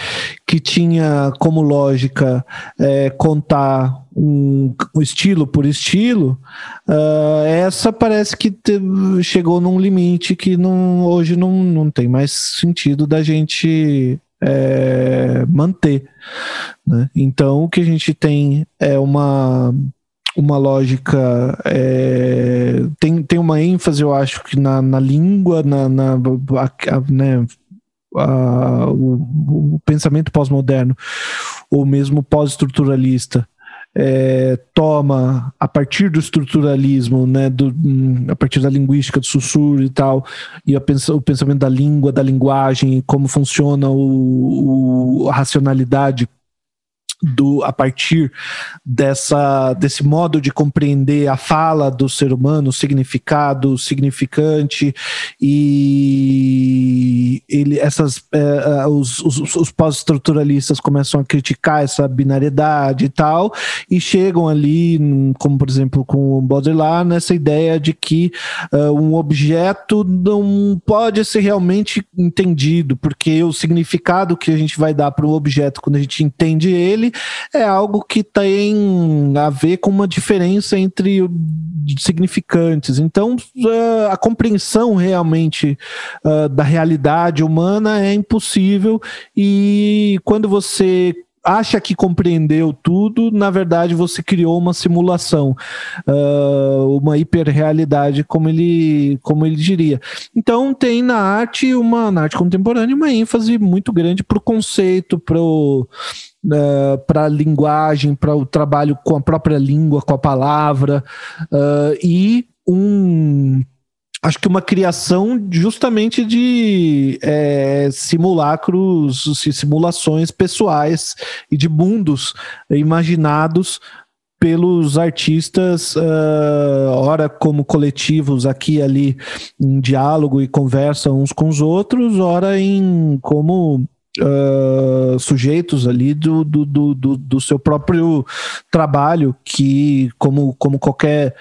que tinha como lógica é, contar um, um, estilo por estilo, uh, essa parece que chegou num limite que não, hoje não, não tem mais sentido da gente é, manter. Né? Então, o que a gente tem é uma uma lógica é, tem, tem uma ênfase eu acho que na, na língua na, na a, né, a, o, o, pensamento pós-moderno ou mesmo pós-estruturalista é, toma a partir do estruturalismo, né, do, a partir da linguística do sussurro e tal, e a, o pensamento da língua, da linguagem, como funciona o, o a racionalidade do a partir dessa desse modo de compreender a fala do ser humano, o significado, o significante e ele essas é, os, os, os pós-estruturalistas começam a criticar essa binariedade e tal e chegam ali como por exemplo com o Baudrillard nessa ideia de que uh, um objeto não pode ser realmente entendido porque o significado que a gente vai dar para um objeto quando a gente entende ele é algo que tem a ver com uma diferença entre significantes. Então, uh, a compreensão realmente uh, da realidade humana é impossível e quando você acha que compreendeu tudo, na verdade você criou uma simulação, uh, uma hiperrealidade, como ele, como ele diria. Então tem na arte, uma, na arte contemporânea, uma ênfase muito grande para o conceito, para uh, para a linguagem, para o trabalho com a própria língua, com a palavra, uh, e um acho que uma criação justamente de é, simulacros, simulações pessoais e de mundos imaginados pelos artistas, uh, ora como coletivos aqui e ali em diálogo e conversa uns com os outros, ora em como uh, sujeitos ali do, do, do, do, seu próprio trabalho, que, como, como qualquer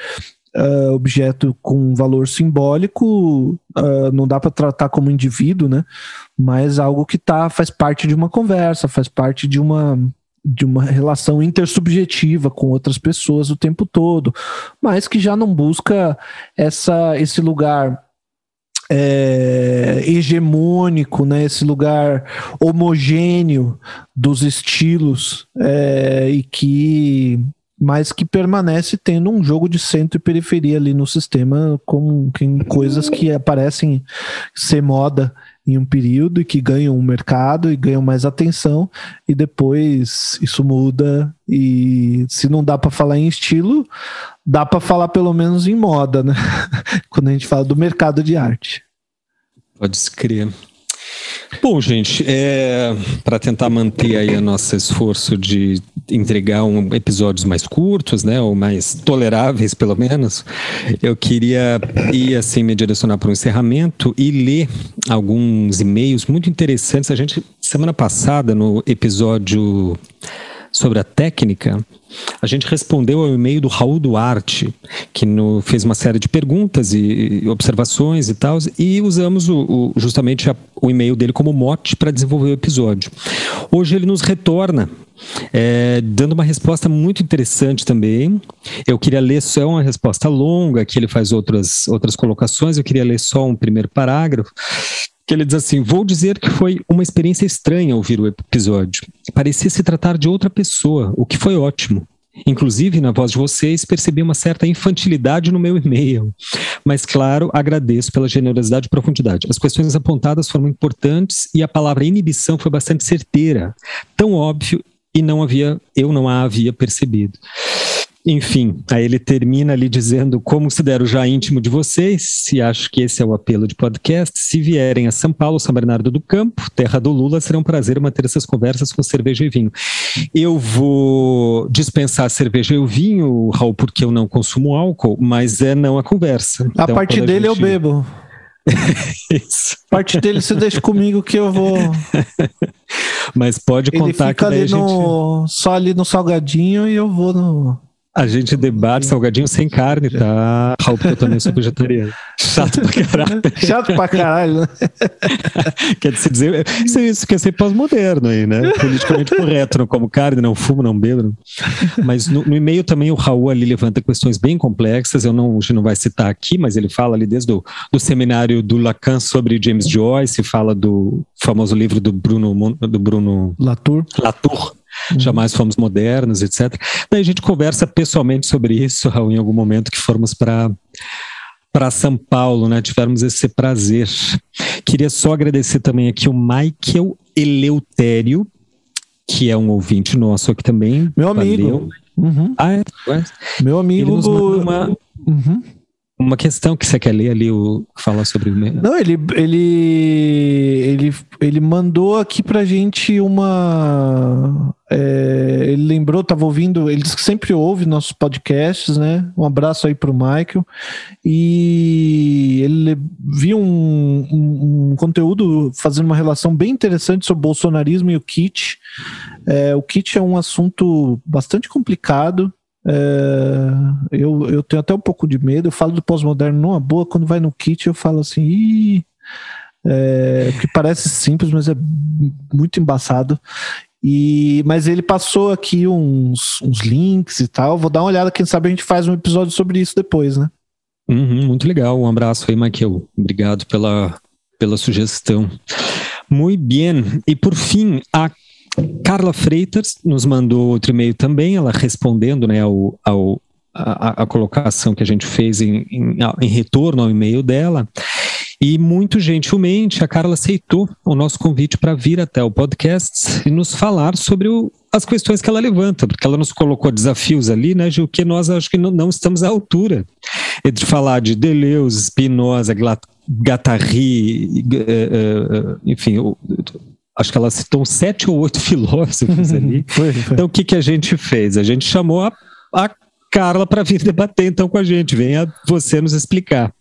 uh, objeto com valor simbólico, uh, não dá para tratar como indivíduo, né? Mas algo que tá, faz parte de uma conversa, faz parte de uma de uma relação intersubjetiva com outras pessoas o tempo todo, mas que já não busca essa, esse lugar é, hegemônico, né, esse lugar homogêneo dos estilos é, e que mas que permanece tendo um jogo de centro e periferia ali no sistema com, com coisas que aparecem ser moda em um período e que ganham um mercado e ganham mais atenção e depois isso muda e se não dá para falar em estilo, dá para falar pelo menos em moda, né? Quando a gente fala do mercado de arte. Pode se crer. Bom, gente, é, para tentar manter aí o nosso esforço de entregar um, episódios mais curtos, né, ou mais toleráveis, pelo menos, eu queria ir assim me direcionar para o encerramento e ler alguns e-mails muito interessantes. A gente semana passada no episódio sobre a técnica, a gente respondeu ao e-mail do Raul Duarte, que no, fez uma série de perguntas e, e observações e tal, e usamos o, o, justamente a, o e-mail dele como mote para desenvolver o episódio. Hoje ele nos retorna é, dando uma resposta muito interessante também. Eu queria ler só uma resposta longa, que ele faz outras, outras colocações, eu queria ler só um primeiro parágrafo, que ele diz assim: Vou dizer que foi uma experiência estranha ouvir o episódio. Parecia se tratar de outra pessoa, o que foi ótimo. Inclusive, na voz de vocês, percebi uma certa infantilidade no meu e-mail. Mas, claro, agradeço pela generosidade e profundidade. As questões apontadas foram importantes e a palavra inibição foi bastante certeira. Tão óbvio e não havia, eu não a havia percebido. Enfim, aí ele termina ali dizendo: como considero já íntimo de vocês, e acho que esse é o apelo de podcast. Se vierem a São Paulo, São Bernardo do Campo, terra do Lula, será um prazer manter essas conversas com cerveja e vinho. Eu vou dispensar cerveja e vinho, Raul, porque eu não consumo álcool, mas é não a conversa. A então, parte dele a gente... eu bebo. Isso. Parte dele você deixa comigo que eu vou. Mas pode contar Ele fica que ali no... gente... só ali no salgadinho e eu vou no a gente debate salgadinho sem carne, tá? Raul, porque eu também sou vegetariano. Chato pra caralho. Chato pra caralho, né? Quer dizer, isso, isso quer ser pós-moderno aí, né? Politicamente correto, não como carne, não fumo, não bebo. Mas no, no, e-mail também o Raul ali levanta questões bem complexas, eu não, a gente não vai citar aqui, mas ele fala ali desde o do seminário do Lacan sobre James Joyce, fala do famoso livro do Bruno, do Bruno Latour. Latour uhum. jamais fomos modernos, etc. Daí a gente conversa pessoalmente sobre isso, Raul, em algum momento que formos para para São Paulo, né? Tivemos esse prazer. Queria só agradecer também aqui o Michael Eleutério, que é um ouvinte nosso aqui também. Meu amigo. Uhum. Ah, é? Meu amigo. Ele nos uma... Uhum. Uma questão que você quer ler ali, o falar sobre o. Não, ele, ele, ele, ele mandou aqui pra gente uma. É, ele lembrou, tava ouvindo, ele disse que sempre ouve nossos podcasts, né? Um abraço aí pro Michael. E ele viu um, um, um conteúdo fazendo uma relação bem interessante sobre o bolsonarismo e o kit. É, o kit é um assunto bastante complicado. É, eu, eu tenho até um pouco de medo. Eu falo do pós-moderno numa boa, quando vai no kit eu falo assim, Ih! É, que parece simples, mas é muito embaçado. E, mas ele passou aqui uns, uns links e tal. Vou dar uma olhada, quem sabe a gente faz um episódio sobre isso depois, né? Uhum, muito legal. Um abraço aí, Michael. Obrigado pela, pela sugestão. Muito bem. E por fim, a Carla Freitas nos mandou outro e-mail também, ela respondendo né, ao, ao a, a, colocação que a gente fez em, em, em retorno ao e-mail dela. E muito gentilmente a Carla aceitou o nosso convite para vir até o podcast e nos falar sobre o, as questões que ela levanta, porque ela nos colocou desafios ali, né, Gil, que nós acho que não, não estamos à altura. Entre falar de Deleuze, Spinoza, Guattari, eh, eh, enfim, acho que ela citou sete ou oito filósofos ali. foi, foi. Então, o que, que a gente fez? A gente chamou a, a Carla para vir debater então com a gente. Venha você nos explicar.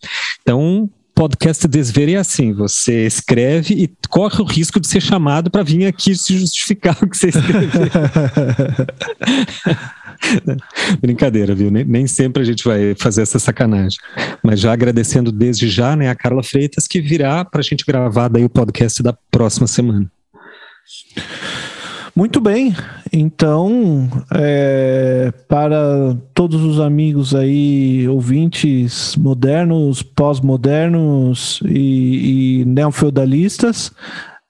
Então, podcast Desver é assim: você escreve e corre o risco de ser chamado para vir aqui se justificar o que você escreveu. Brincadeira, viu? Nem, nem, sempre a gente vai fazer essa sacanagem. Mas já agradecendo desde já né, a Carla Freitas, que virá para a gente gravar daí o podcast da próxima semana. Muito bem, então, é, para todos os amigos aí, ouvintes modernos, pós-modernos e, e neofeudalistas,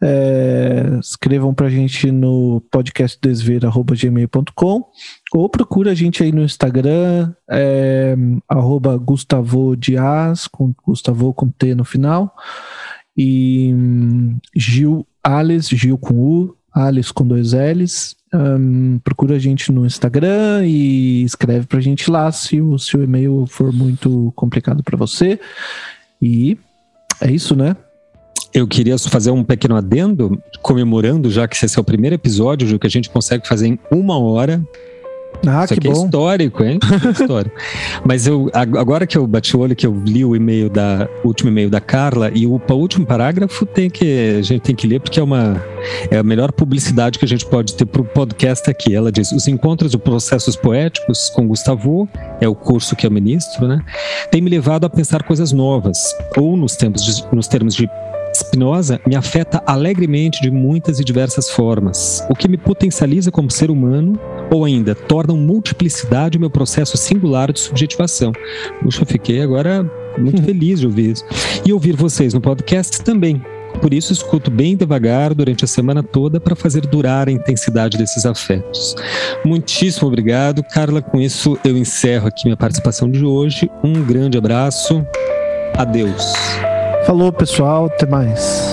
é, escrevam para a gente no podcastdesver.gmail.com ou procura a gente aí no Instagram, é, arroba Gustavo Dias, com Gustavo com T no final, e hum, Gil Alice, Gil com U, Alice com dois L's. Um, procura a gente no Instagram e escreve pra gente lá se o seu e-mail for muito complicado para você. E é isso, né? Eu queria fazer um pequeno adendo, comemorando, já que esse é o primeiro episódio que a gente consegue fazer em uma hora. Ah, Isso que aqui é bom. é histórico, hein? É histórico. Mas eu, agora que eu bati o olho, que eu li o e-mail da o último e-mail da Carla e o, o último parágrafo tem que a gente tem que ler porque é uma é a melhor publicidade que a gente pode ter para o podcast aqui. Ela diz: os encontros de processos poéticos com Gustavo é o curso que eu ministro, né? Tem me levado a pensar coisas novas ou nos tempos de, nos termos de Spinoza me afeta alegremente de muitas e diversas formas, o que me potencializa como ser humano ou ainda torna multiplicidade o meu processo singular de subjetivação. Puxa, eu fiquei agora muito feliz de ouvir isso. E ouvir vocês no podcast também. Por isso, escuto bem devagar durante a semana toda para fazer durar a intensidade desses afetos. Muitíssimo obrigado, Carla. Com isso, eu encerro aqui minha participação de hoje. Um grande abraço. Adeus. Falou, pessoal. Até mais.